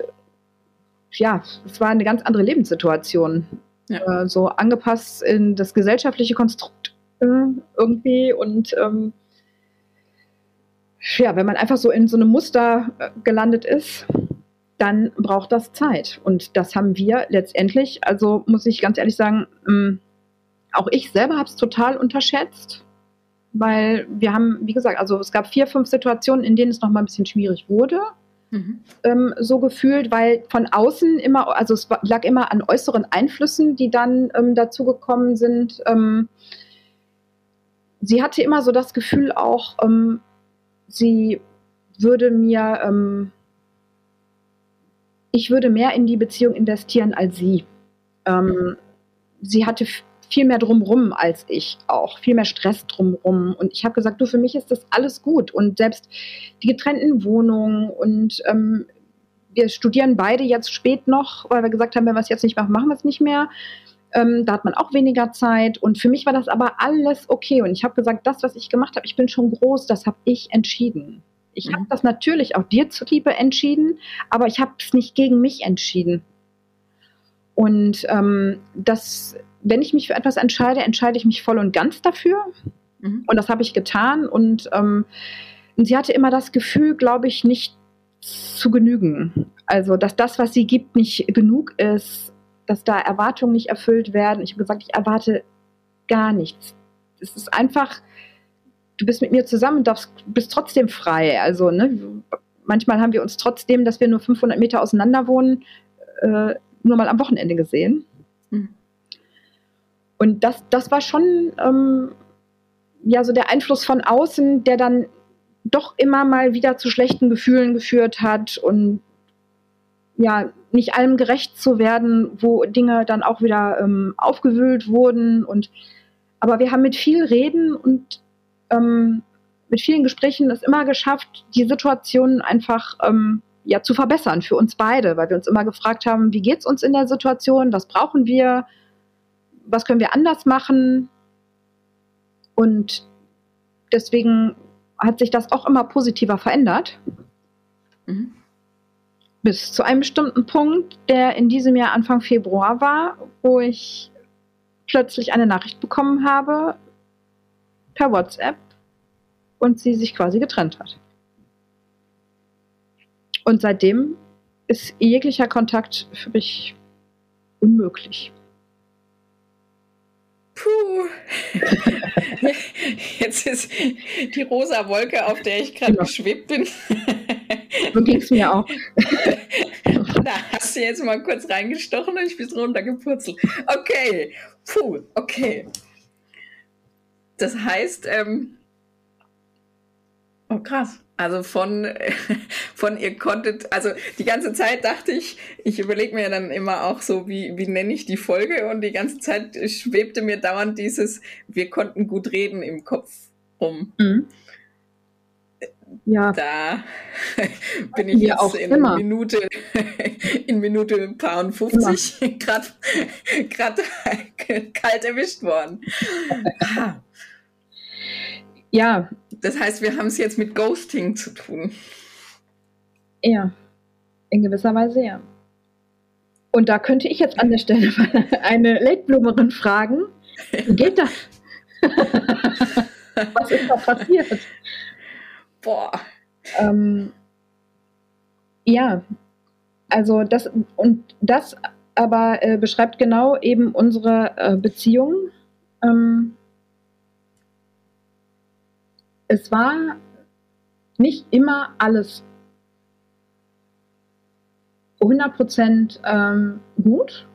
ja, es war eine ganz andere Lebenssituation ja. äh, so angepasst in das gesellschaftliche Konstrukt äh, irgendwie und ähm, ja, wenn man einfach so in so einem Muster äh, gelandet ist, dann braucht das Zeit. Und das haben wir letztendlich, also muss ich ganz ehrlich sagen, ähm, auch ich selber habe es total unterschätzt, weil wir haben, wie gesagt, also es gab vier, fünf Situationen, in denen es nochmal ein bisschen schwierig wurde. Mhm. Ähm, so gefühlt, weil von außen immer, also es lag immer an äußeren Einflüssen, die dann ähm, dazugekommen sind. Ähm, sie hatte immer so das Gefühl auch, ähm, sie würde mir, ähm, ich würde mehr in die Beziehung investieren als sie. Ähm, sie hatte viel mehr drumrum als ich auch, viel mehr Stress drumrum. Und ich habe gesagt, du, für mich ist das alles gut. Und selbst die getrennten Wohnungen und ähm, wir studieren beide jetzt spät noch, weil wir gesagt haben, wenn wir es jetzt nicht machen, machen wir es nicht mehr. Ähm, da hat man auch weniger Zeit. Und für mich war das aber alles okay. Und ich habe gesagt, das, was ich gemacht habe, ich bin schon groß, das habe ich entschieden. Ich mhm. habe das natürlich auch dir zuliebe entschieden, aber ich habe es nicht gegen mich entschieden. Und ähm, das, wenn ich mich für etwas entscheide, entscheide ich mich voll und ganz dafür. Mhm. Und das habe ich getan. Und ähm, sie hatte immer das Gefühl, glaube ich, nicht zu genügen. Also, dass das, was sie gibt, nicht genug ist, dass da Erwartungen nicht erfüllt werden. Ich habe gesagt, ich erwarte gar nichts. Es ist einfach, du bist mit mir zusammen und darfst, bist trotzdem frei. Also, ne, manchmal haben wir uns trotzdem, dass wir nur 500 Meter auseinander wohnen, äh, nur mal am Wochenende gesehen. Mhm. Und das, das war schon ähm, ja so der Einfluss von außen, der dann doch immer mal wieder zu schlechten Gefühlen geführt hat und ja, nicht allem gerecht zu werden, wo Dinge dann auch wieder ähm, aufgewühlt wurden. Und aber wir haben mit viel Reden und ähm, mit vielen Gesprächen es immer geschafft, die Situation einfach ähm, ja, zu verbessern für uns beide, weil wir uns immer gefragt haben, wie geht es uns in der Situation, was brauchen wir, was können wir anders machen. Und deswegen hat sich das auch immer positiver verändert. Mhm. Bis zu einem bestimmten Punkt, der in diesem Jahr Anfang Februar war, wo ich plötzlich eine Nachricht bekommen habe per WhatsApp und sie sich quasi getrennt hat. Und seitdem ist jeglicher Kontakt für mich unmöglich. Puh. [laughs] Jetzt ist die rosa Wolke, auf der ich gerade genau. geschwebt bin. So ging es mir auch. [laughs] Da hast du jetzt mal kurz reingestochen und ich bin runtergepurzelt. Okay. Puh, okay. Das heißt, ähm, oh krass. Also von, [laughs] von ihr konntet, also die ganze Zeit dachte ich, ich überlege mir dann immer auch so, wie, wie nenne ich die Folge und die ganze Zeit schwebte mir dauernd dieses, wir konnten gut reden im Kopf rum. Mhm. Ja. Da [laughs] bin ich jetzt auch in immer. Minute, [laughs] in Minute paar und 50 gerade kalt erwischt worden. Ja. Das heißt, wir haben es jetzt mit Ghosting zu tun. Ja, in gewisser Weise ja. Und da könnte ich jetzt an der Stelle mal [laughs] eine Latebloomerin fragen. Wie geht das? [laughs] Was ist da passiert? Boah. Ähm, ja, also das und das aber äh, beschreibt genau eben unsere äh, Beziehung. Ähm, es war nicht immer alles 100 ähm, gut.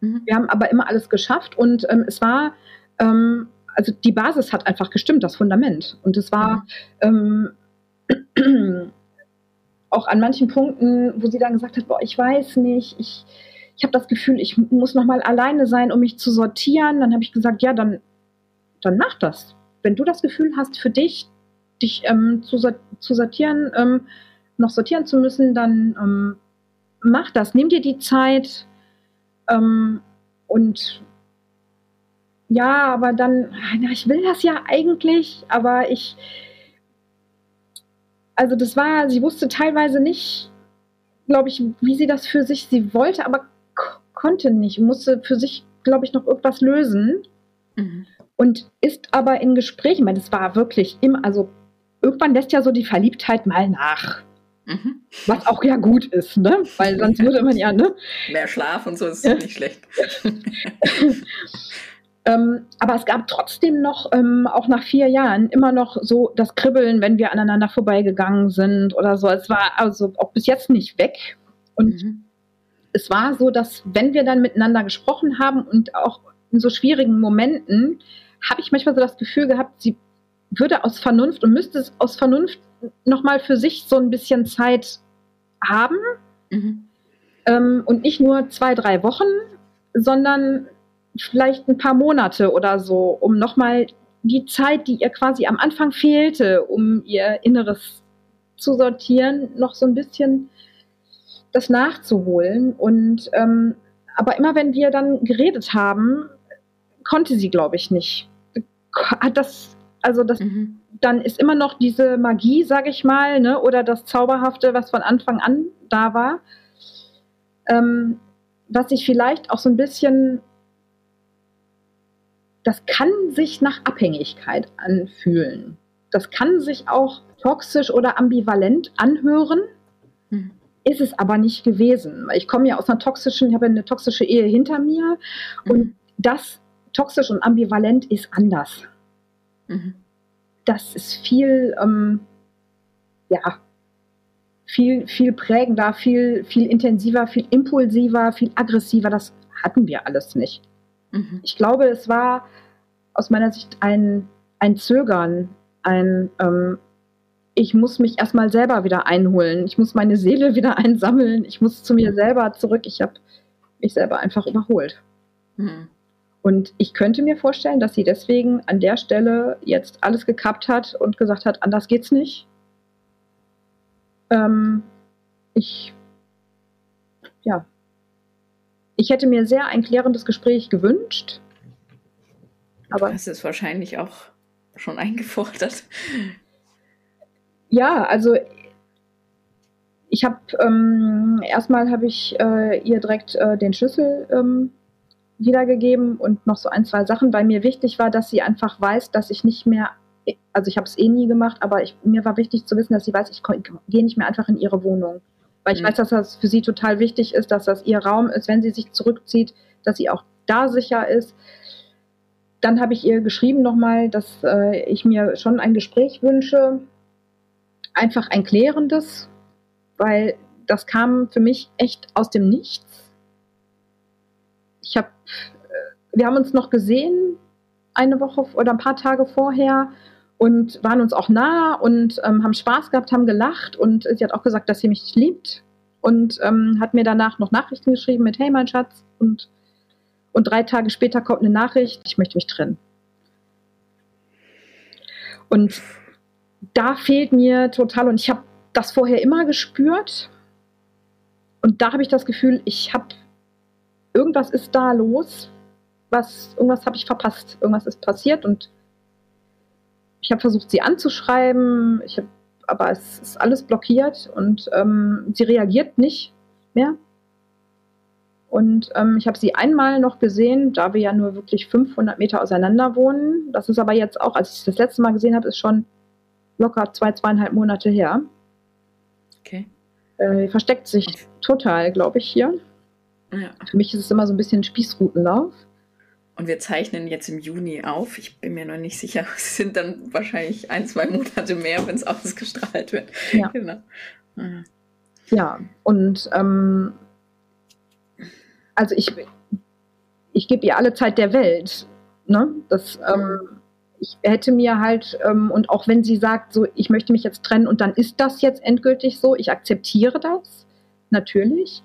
Mhm. Wir haben aber immer alles geschafft und ähm, es war, ähm, also die Basis hat einfach gestimmt, das Fundament. Und es war mhm. [clears throat] auch an manchen Punkten, wo sie dann gesagt hat, boah, ich weiß nicht, ich, ich habe das Gefühl, ich muss noch mal alleine sein, um mich zu sortieren. Dann habe ich gesagt, ja, dann, dann mach das. Wenn du das Gefühl hast, für dich dich ähm, zu, zu, sortieren, ähm, noch sortieren zu müssen, dann ähm, mach das. Nimm dir die Zeit ähm, und ja, aber dann, na, ich will das ja eigentlich, aber ich, also das war, sie wusste teilweise nicht, glaube ich, wie sie das für sich, sie wollte, aber konnte nicht, musste für sich, glaube ich, noch irgendwas lösen. Mhm. Und ist aber in Gesprächen, weil das war wirklich immer, also irgendwann lässt ja so die Verliebtheit mal nach. Mhm. Was auch ja gut ist, ne? Weil sonst würde man ja, ne? Mehr Schlaf und so ist ja. nicht schlecht. [laughs] ähm, aber es gab trotzdem noch, ähm, auch nach vier Jahren, immer noch so das Kribbeln, wenn wir aneinander vorbeigegangen sind oder so. Es war also auch bis jetzt nicht weg. Und mhm. es war so, dass wenn wir dann miteinander gesprochen haben und auch in so schwierigen Momenten, habe ich manchmal so das Gefühl gehabt, sie würde aus Vernunft und müsste es aus Vernunft nochmal für sich so ein bisschen Zeit haben. Mhm. Ähm, und nicht nur zwei, drei Wochen, sondern vielleicht ein paar Monate oder so, um nochmal die Zeit, die ihr quasi am Anfang fehlte, um ihr Inneres zu sortieren, noch so ein bisschen das nachzuholen. Und ähm, aber immer wenn wir dann geredet haben, konnte sie, glaube ich, nicht. Hat das, also das, mhm. dann ist immer noch diese Magie, sage ich mal, ne, oder das Zauberhafte, was von Anfang an da war, ähm, was sich vielleicht auch so ein bisschen, das kann sich nach Abhängigkeit anfühlen. Das kann sich auch toxisch oder ambivalent anhören. Mhm ist es aber nicht gewesen. Ich komme ja aus einer toxischen, ich habe eine toxische Ehe hinter mir mhm. und das toxisch und ambivalent ist anders. Mhm. Das ist viel, ähm, ja, viel, viel prägender, viel, viel intensiver, viel impulsiver, viel aggressiver. Das hatten wir alles nicht. Mhm. Ich glaube, es war aus meiner Sicht ein, ein Zögern, ein ähm, ich muss mich erstmal selber wieder einholen. Ich muss meine Seele [laughs] wieder einsammeln. Ich muss zu mir selber zurück. Ich habe mich selber einfach überholt. Mhm. Und ich könnte mir vorstellen, dass sie deswegen an der Stelle jetzt alles gekappt hat und gesagt hat, anders geht's nicht. Ähm, ich, ja, ich hätte mir sehr ein klärendes Gespräch gewünscht. Aber das ist wahrscheinlich auch schon eingefordert. Ja, also ich habe ähm, erstmal habe ich äh, ihr direkt äh, den Schlüssel ähm, wiedergegeben und noch so ein, zwei Sachen, weil mir wichtig war, dass sie einfach weiß, dass ich nicht mehr, also ich habe es eh nie gemacht, aber ich, mir war wichtig zu wissen, dass sie weiß, ich gehe nicht mehr einfach in ihre Wohnung. Weil ich mhm. weiß, dass das für sie total wichtig ist, dass das ihr Raum ist, wenn sie sich zurückzieht, dass sie auch da sicher ist. Dann habe ich ihr geschrieben nochmal, dass äh, ich mir schon ein Gespräch wünsche, einfach ein klärendes, weil das kam für mich echt aus dem Nichts. Ich habe, äh, wir haben uns noch gesehen eine Woche oder ein paar Tage vorher und waren uns auch nah und ähm, haben Spaß gehabt, haben gelacht und sie hat auch gesagt, dass sie mich liebt und ähm, hat mir danach noch Nachrichten geschrieben mit Hey mein Schatz und und drei Tage später kommt eine Nachricht, ich möchte mich trennen. Und da fehlt mir total, und ich habe das vorher immer gespürt. Und da habe ich das Gefühl, ich habe, irgendwas ist da los, was, irgendwas habe ich verpasst, irgendwas ist passiert und ich habe versucht, sie anzuschreiben, ich hab, aber es ist alles blockiert und ähm, sie reagiert nicht mehr. Und ähm, ich habe sie einmal noch gesehen, da wir ja nur wirklich 500 Meter auseinander wohnen. Das ist aber jetzt auch, als ich das letzte Mal gesehen habe, ist schon locker zwei, zweieinhalb Monate her. Okay. Äh, versteckt sich total, glaube ich, hier. Ja. Für mich ist es immer so ein bisschen Spießrutenlauf. Und wir zeichnen jetzt im Juni auf. Ich bin mir noch nicht sicher. Es sind dann wahrscheinlich ein, zwei Monate mehr, wenn es [laughs] ausgestrahlt wird. Ja. Genau. Ja, ja und ähm, also ich, ich gebe ihr alle Zeit der Welt. Ne? Das, ähm, ich hätte mir halt, ähm, und auch wenn sie sagt, so, ich möchte mich jetzt trennen und dann ist das jetzt endgültig so, ich akzeptiere das, natürlich.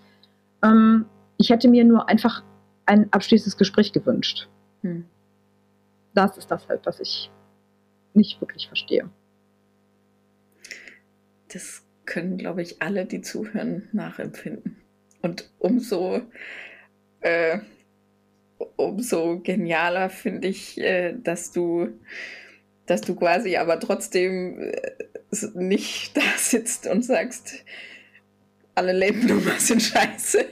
Ähm, ich hätte mir nur einfach ein abschließendes Gespräch gewünscht. Hm. Das ist das halt, was ich nicht wirklich verstehe. Das können, glaube ich, alle, die zuhören, nachempfinden. Und umso äh, umso genialer finde ich, äh, dass du, dass du quasi aber trotzdem äh, nicht [laughs] da sitzt und sagst, alle Labelnummer sind scheiße.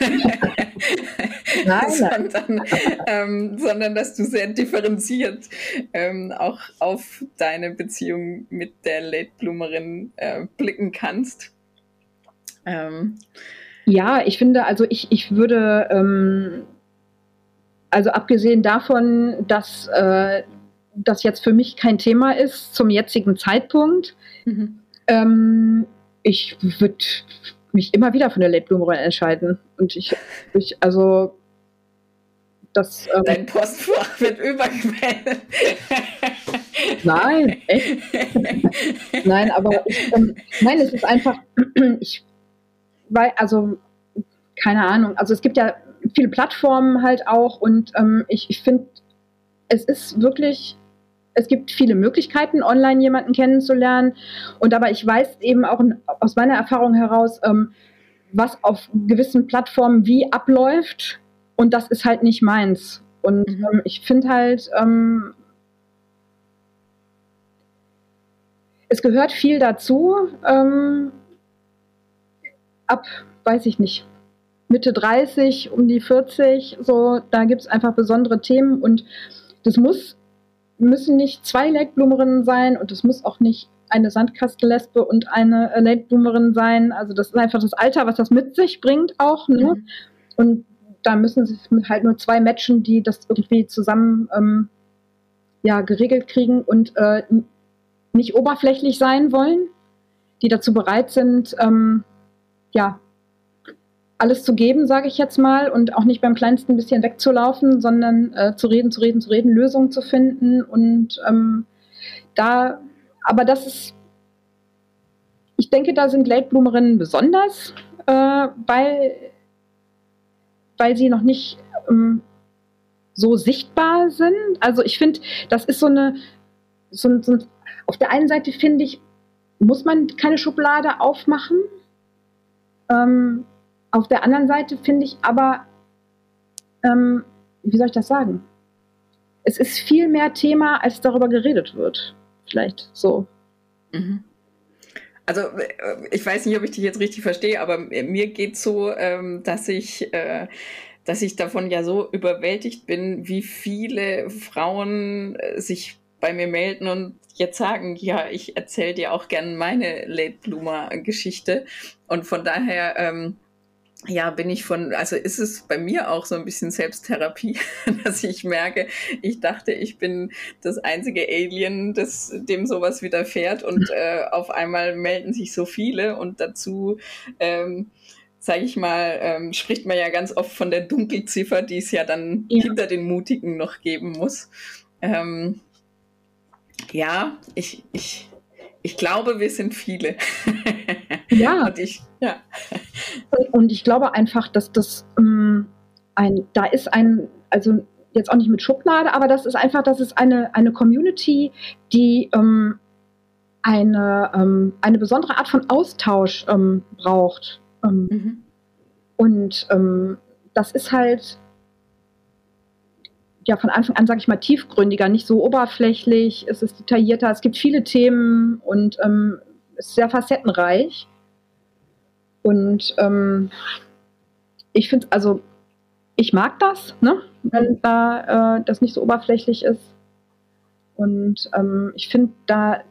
[laughs] Nein, sondern, ähm, sondern dass du sehr differenziert ähm, auch auf deine Beziehung mit der Late Bloomerin äh, blicken kannst. Ähm, ja, ich finde, also ich, ich würde ähm, also abgesehen davon, dass äh, das jetzt für mich kein Thema ist zum jetzigen Zeitpunkt, mhm. ähm, ich würde mich immer wieder von der Late Bloomerin entscheiden. Und ich, ich also das. Ähm, Dein Postfach wird überquellen. Nein, echt? nein, aber ich, ähm, nein, es ist einfach, ich, weil, also, keine Ahnung, also es gibt ja viele Plattformen halt auch und ähm, ich, ich finde, es ist wirklich, es gibt viele Möglichkeiten, online jemanden kennenzulernen und aber ich weiß eben auch aus meiner Erfahrung heraus, ähm, was auf gewissen Plattformen wie abläuft und das ist halt nicht meins. Und mhm. ähm, ich finde halt, ähm, es gehört viel dazu. Ähm, ab, weiß ich nicht, Mitte 30, um die 40, so, da gibt es einfach besondere Themen und das muss, müssen nicht zwei Leitblumerinnen sein und es muss auch nicht eine Sandkastenlesbe und eine Latebloomerin sein. Also das ist einfach das Alter, was das mit sich bringt auch. Ne? Mhm. Und da müssen sich halt nur zwei matchen, die das irgendwie zusammen ähm, ja, geregelt kriegen und äh, nicht oberflächlich sein wollen, die dazu bereit sind, ähm, ja, alles zu geben, sage ich jetzt mal, und auch nicht beim kleinsten bisschen wegzulaufen, sondern äh, zu reden, zu reden, zu reden, Lösungen zu finden. Und ähm, da, aber das ist, ich denke, da sind Late-Bloomerinnen besonders, äh, weil weil sie noch nicht ähm, so sichtbar sind. Also ich finde, das ist so eine, so, so, auf der einen Seite finde ich, muss man keine Schublade aufmachen. Ähm, auf der anderen Seite finde ich aber, ähm, wie soll ich das sagen? Es ist viel mehr Thema, als darüber geredet wird. Vielleicht so. Mhm. Also äh, ich weiß nicht, ob ich dich jetzt richtig verstehe, aber mir geht so, ähm, dass ich, äh, dass ich davon ja so überwältigt bin, wie viele Frauen äh, sich bei mir melden und jetzt sagen, ja, ich erzähle dir auch gerne meine Late Bloomer Geschichte. Und von daher ähm, ja, bin ich von, also ist es bei mir auch so ein bisschen Selbsttherapie, [laughs] dass ich merke, ich dachte, ich bin das einzige Alien, das dem sowas widerfährt und äh, auf einmal melden sich so viele und dazu, ähm, sage ich mal, ähm, spricht man ja ganz oft von der Dunkelziffer, die es ja dann ja. hinter den Mutigen noch geben muss. Ähm, ja, ich, ich, ich glaube, wir sind viele. Ja. [laughs] und ich, ja. Und ich glaube einfach, dass das ähm, ein, da ist ein, also jetzt auch nicht mit Schublade, aber das ist einfach, das ist eine, eine Community, die ähm, eine, ähm, eine besondere Art von Austausch ähm, braucht. Ähm, mhm. Und ähm, das ist halt ja von Anfang an, sage ich mal, tiefgründiger, nicht so oberflächlich, es ist detaillierter, es gibt viele Themen und ähm, ist sehr facettenreich. Und ähm, ich finde, also ich mag das, ne? wenn da äh, das nicht so oberflächlich ist. Und ähm, ich finde, da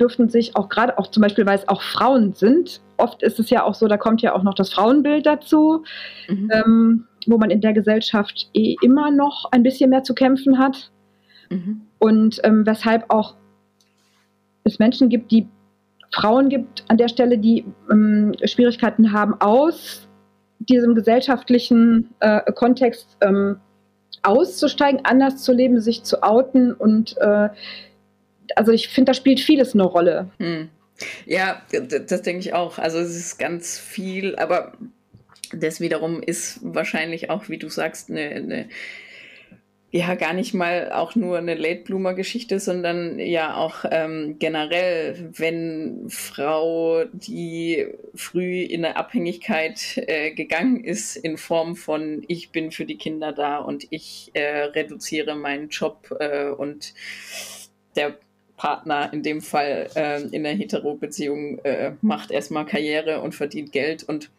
dürften sich auch gerade auch zum Beispiel, weil es auch Frauen sind, oft ist es ja auch so, da kommt ja auch noch das Frauenbild dazu, mhm. ähm, wo man in der Gesellschaft eh immer noch ein bisschen mehr zu kämpfen hat. Mhm. Und ähm, weshalb auch es Menschen gibt, die Frauen gibt an der Stelle, die ähm, Schwierigkeiten haben, aus diesem gesellschaftlichen äh, Kontext ähm, auszusteigen, anders zu leben, sich zu outen. Und äh, also ich finde, da spielt vieles eine Rolle. Hm. Ja, das denke ich auch. Also es ist ganz viel, aber das wiederum ist wahrscheinlich auch, wie du sagst, eine, eine ja gar nicht mal auch nur eine Late Bloomer Geschichte, sondern ja auch ähm, generell, wenn Frau, die früh in eine Abhängigkeit äh, gegangen ist in Form von ich bin für die Kinder da und ich äh, reduziere meinen Job äh, und der Partner in dem Fall äh, in der Hetero-Beziehung äh, macht erstmal Karriere und verdient Geld und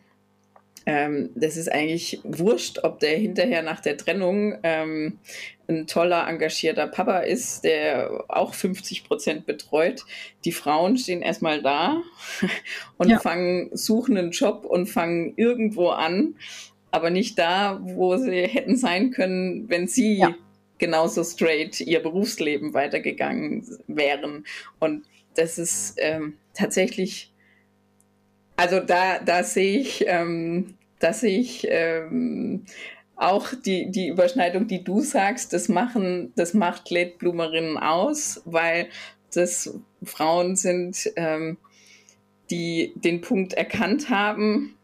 ähm, das ist eigentlich wurscht, ob der hinterher nach der Trennung ähm, ein toller, engagierter Papa ist, der auch 50 Prozent betreut. Die Frauen stehen erstmal da [laughs] und ja. fangen, suchen einen Job und fangen irgendwo an, aber nicht da, wo sie hätten sein können, wenn sie ja. genauso straight ihr Berufsleben weitergegangen wären. Und das ist ähm, tatsächlich also da, da sehe ich, ähm, dass ich ähm, auch die, die Überschneidung, die du sagst, das machen, das macht Lädblumerinnen aus, weil das Frauen sind, ähm, die den Punkt erkannt haben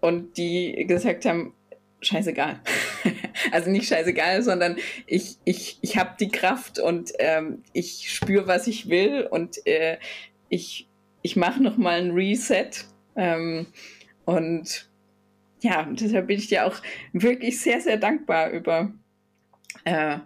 und die gesagt haben, scheißegal. [laughs] also nicht scheißegal, sondern ich, ich, ich habe die Kraft und ähm, ich spüre, was ich will und äh, ich, ich mache nochmal ein Reset ähm, und ja, deshalb bin ich dir auch wirklich sehr, sehr dankbar über, äh,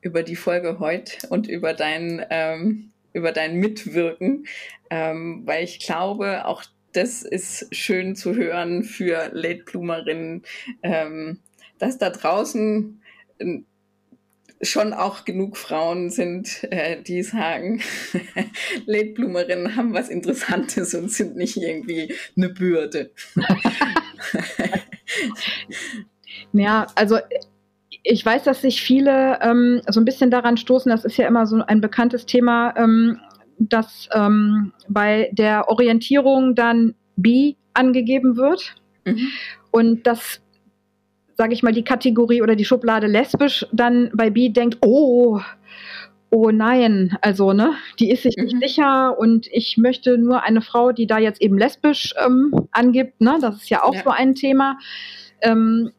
über die Folge heute und über dein, ähm, über dein Mitwirken, ähm, weil ich glaube, auch das ist schön zu hören für Late Bloomerinnen, ähm, dass da draußen schon auch genug Frauen sind, äh, die sagen, [laughs] Late haben was Interessantes und sind nicht irgendwie eine Bürde. [laughs] ja, also ich weiß, dass sich viele ähm, so ein bisschen daran stoßen, das ist ja immer so ein bekanntes Thema, ähm, dass ähm, bei der Orientierung dann B angegeben wird. Mhm. Und dass, sage ich mal, die Kategorie oder die Schublade lesbisch dann bei B denkt, oh, oh nein, also ne, die ist sich mhm. nicht sicher und ich möchte nur eine Frau, die da jetzt eben lesbisch ähm, angibt, ne, das ist ja auch ja. so ein Thema. Ähm,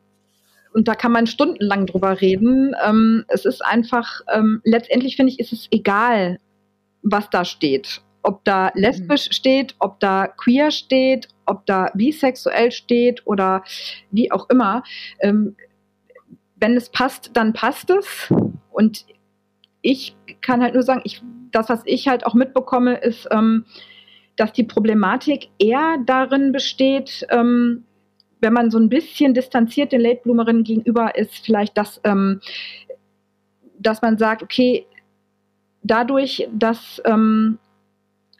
und da kann man stundenlang drüber reden. Ähm, es ist einfach, ähm, letztendlich finde ich, ist es egal, was da steht. Ob da lesbisch mhm. steht, ob da queer steht, ob da bisexuell steht oder wie auch immer. Ähm, wenn es passt, dann passt es. Und ich kann halt nur sagen, ich, das, was ich halt auch mitbekomme, ist, ähm, dass die Problematik eher darin besteht, ähm, wenn man so ein bisschen distanziert den Late Bloomerinnen gegenüber ist, vielleicht, dass, ähm, dass man sagt, okay, dadurch, dass, ähm,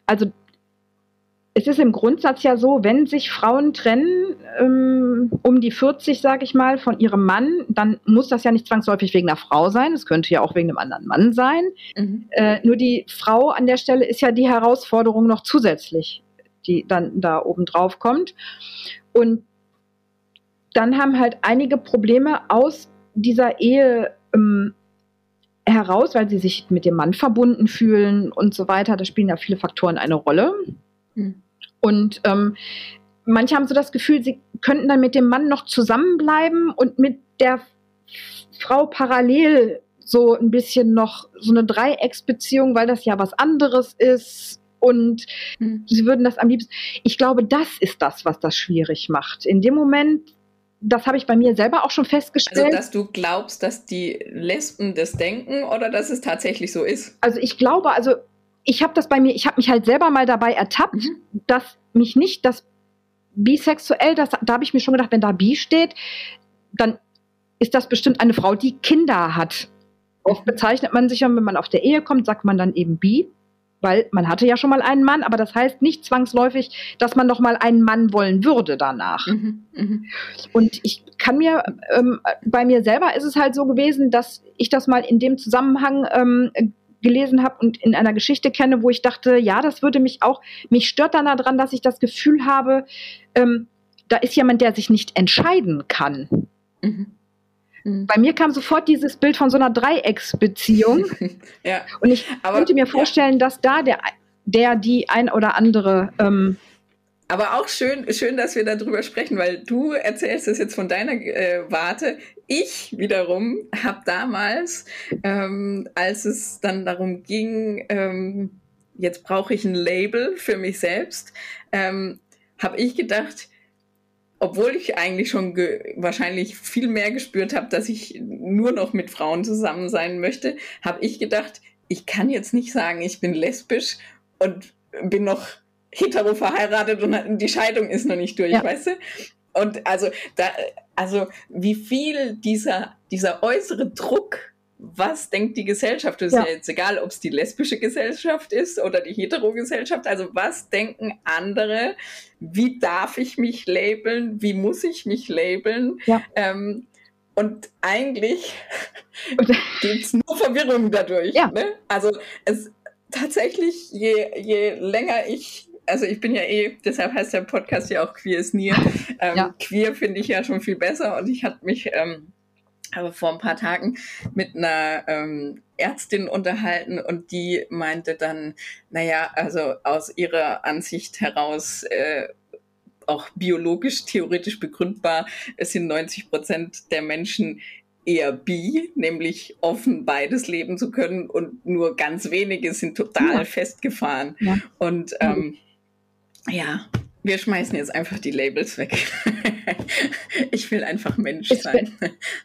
also es ist im Grundsatz ja so, wenn sich Frauen trennen, ähm, um die 40, sage ich mal, von ihrem Mann, dann muss das ja nicht zwangsläufig wegen einer Frau sein. Es könnte ja auch wegen einem anderen Mann sein. Mhm. Äh, nur die Frau an der Stelle ist ja die Herausforderung noch zusätzlich, die dann da oben drauf kommt. Und dann haben halt einige Probleme aus dieser Ehe ähm, heraus, weil sie sich mit dem Mann verbunden fühlen und so weiter. Da spielen ja viele Faktoren eine Rolle. Mhm. Und ähm, manche haben so das Gefühl, sie könnten dann mit dem Mann noch zusammenbleiben und mit der Frau parallel so ein bisschen noch so eine Dreiecksbeziehung, weil das ja was anderes ist. Und mhm. sie würden das am liebsten. Ich glaube, das ist das, was das schwierig macht. In dem Moment, das habe ich bei mir selber auch schon festgestellt. Also, dass du glaubst, dass die Lesben das denken oder dass es tatsächlich so ist? Also, ich glaube, also ich habe das bei mir, ich habe mich halt selber mal dabei ertappt, mhm. dass mich nicht das bisexuell, das, da habe ich mir schon gedacht, wenn da bi steht, dann ist das bestimmt eine Frau, die Kinder hat. Oft bezeichnet man sich ja, wenn man auf der Ehe kommt, sagt man dann eben bi weil man hatte ja schon mal einen Mann, aber das heißt nicht zwangsläufig, dass man noch mal einen Mann wollen würde danach. Mhm, mh. Und ich kann mir, ähm, bei mir selber ist es halt so gewesen, dass ich das mal in dem Zusammenhang ähm, gelesen habe und in einer Geschichte kenne, wo ich dachte, ja, das würde mich auch, mich stört dann daran, dass ich das Gefühl habe, ähm, da ist jemand, der sich nicht entscheiden kann. Mhm. Mhm. Bei mir kam sofort dieses Bild von so einer Dreiecksbeziehung. [laughs] ja. Und ich Aber, könnte mir vorstellen, ja. dass da der, der, die ein oder andere. Ähm, aber auch schön, schön, dass wir darüber sprechen, weil du erzählst es jetzt von deiner äh, Warte. Ich wiederum habe damals, ähm, als es dann darum ging, ähm, jetzt brauche ich ein Label für mich selbst, ähm, habe ich gedacht, obwohl ich eigentlich schon wahrscheinlich viel mehr gespürt habe, dass ich nur noch mit Frauen zusammen sein möchte, habe ich gedacht, ich kann jetzt nicht sagen, ich bin lesbisch und bin noch hetero verheiratet und die Scheidung ist noch nicht durch, ja. weißt du? Und also da, also wie viel dieser, dieser äußere Druck was denkt die Gesellschaft? Das ja. ist ja jetzt egal, ob es die lesbische Gesellschaft ist oder die hetero-Gesellschaft. Also was denken andere? Wie darf ich mich labeln? Wie muss ich mich labeln? Ja. Ähm, und eigentlich [laughs] gibt es nur Verwirrung dadurch. Ja. Ne? Also es tatsächlich, je, je länger ich also ich bin ja eh, deshalb heißt der Podcast ja auch Queer ist nie. [laughs] Ähm, ja. Queer finde ich ja schon viel besser und ich hatte mich ähm, habe vor ein paar Tagen mit einer ähm, Ärztin unterhalten und die meinte dann, naja, also aus ihrer Ansicht heraus äh, auch biologisch theoretisch begründbar, es sind 90 Prozent der Menschen eher bi, nämlich offen beides leben zu können und nur ganz wenige sind total ja. festgefahren. Ja. Und ähm, ja, wir schmeißen jetzt einfach die Labels weg. [laughs] ich will einfach Mensch sein.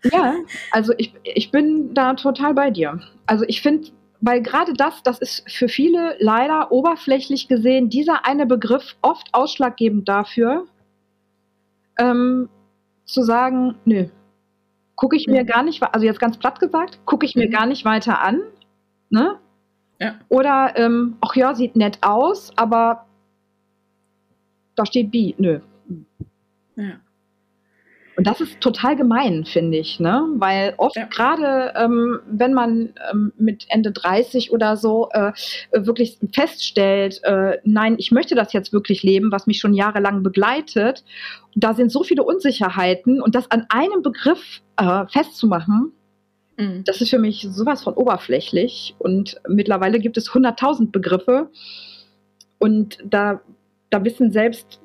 ja, also ich, ich bin da total bei dir. Also ich finde, weil gerade das, das ist für viele leider oberflächlich gesehen dieser eine Begriff oft ausschlaggebend dafür, ähm, zu sagen, nö, gucke ich mir mhm. gar nicht, also jetzt ganz platt gesagt, gucke ich mir mhm. gar nicht weiter an. Ne? Ja. Oder, ähm, ach ja, sieht nett aus, aber da steht B. Nö. Ja. Und das ist total gemein, finde ich, ne? Weil oft ja. gerade, ähm, wenn man ähm, mit Ende 30 oder so äh, wirklich feststellt, äh, nein, ich möchte das jetzt wirklich leben, was mich schon jahrelang begleitet, da sind so viele Unsicherheiten und das an einem Begriff äh, festzumachen, mhm. das ist für mich sowas von oberflächlich. Und mittlerweile gibt es 100.000 Begriffe und da da wissen selbst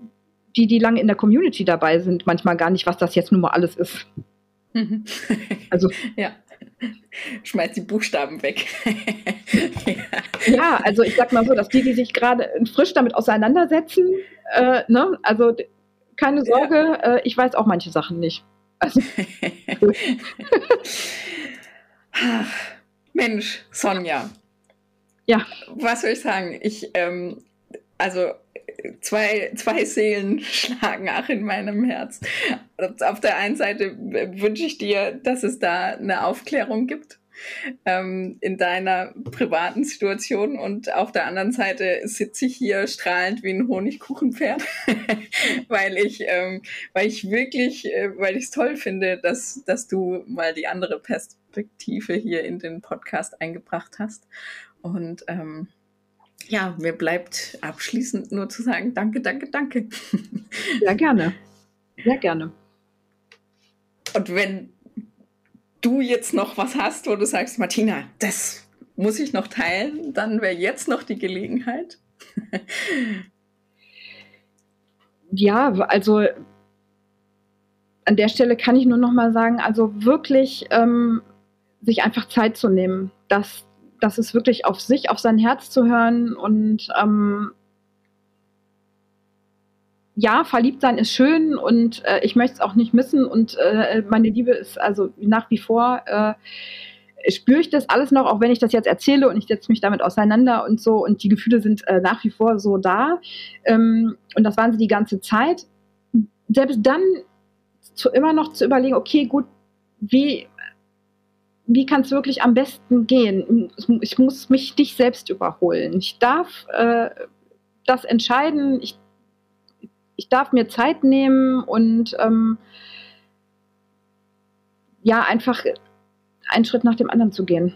die, die lange in der Community dabei sind, manchmal gar nicht, was das jetzt nun mal alles ist. Mhm. Also [laughs] ja. Schmeiß die Buchstaben weg. ja. [laughs] ja. also ich sag mal so, dass die, die sich gerade frisch damit auseinandersetzen, äh, ne, also keine Sorge, ja. äh, ich weiß auch manche Sachen nicht. Also, [laughs] Mensch, Sonja. Ja. Was soll ich sagen? Ich, ähm, also zwei, zwei Seelen [laughs] schlagen ach in meinem Herz. Auf der einen Seite wünsche ich dir, dass es da eine Aufklärung gibt ähm, in deiner privaten Situation und auf der anderen Seite sitze ich hier strahlend wie ein Honigkuchenpferd, [laughs] weil ich, ähm, weil ich wirklich, äh, weil ich es toll finde, dass, dass du mal die andere Perspektive hier in den Podcast eingebracht hast und ähm, ja, mir bleibt abschließend nur zu sagen, danke, danke, danke. Sehr gerne. Sehr gerne. Und wenn du jetzt noch was hast, wo du sagst, Martina, das muss ich noch teilen, dann wäre jetzt noch die Gelegenheit. ja, also an der Stelle kann ich nur noch mal sagen, also wirklich ähm, sich einfach Zeit zu nehmen, das das ist wirklich auf sich, auf sein Herz zu hören und ähm, ja, verliebt sein ist schön und äh, ich möchte es auch nicht missen und äh, meine Liebe ist also nach wie vor äh, spüre ich das alles noch, auch wenn ich das jetzt erzähle und ich setze mich damit auseinander und so und die Gefühle sind äh, nach wie vor so da ähm, und das waren sie die ganze Zeit. Selbst dann zu, immer noch zu überlegen, okay, gut, wie wie kann es wirklich am besten gehen? Ich muss mich dich selbst überholen. Ich darf äh, das entscheiden. Ich, ich darf mir Zeit nehmen und ähm, ja, einfach einen Schritt nach dem anderen zu gehen.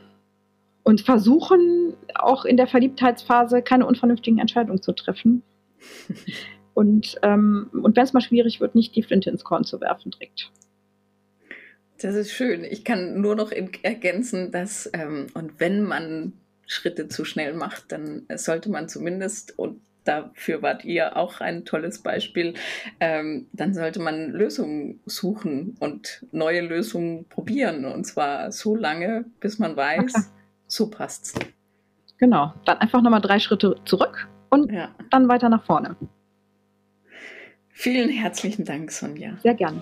Und versuchen, auch in der Verliebtheitsphase keine unvernünftigen Entscheidungen zu treffen. [laughs] und ähm, und wenn es mal schwierig wird, nicht die Flinte ins Korn zu werfen direkt. Das ist schön. Ich kann nur noch ergänzen, dass, ähm, und wenn man Schritte zu schnell macht, dann sollte man zumindest, und dafür wart ihr auch ein tolles Beispiel, ähm, dann sollte man Lösungen suchen und neue Lösungen probieren. Und zwar so lange, bis man weiß, okay. so passt's. Genau. Dann einfach nochmal drei Schritte zurück und ja. dann weiter nach vorne. Vielen herzlichen Dank, Sonja. Sehr gerne.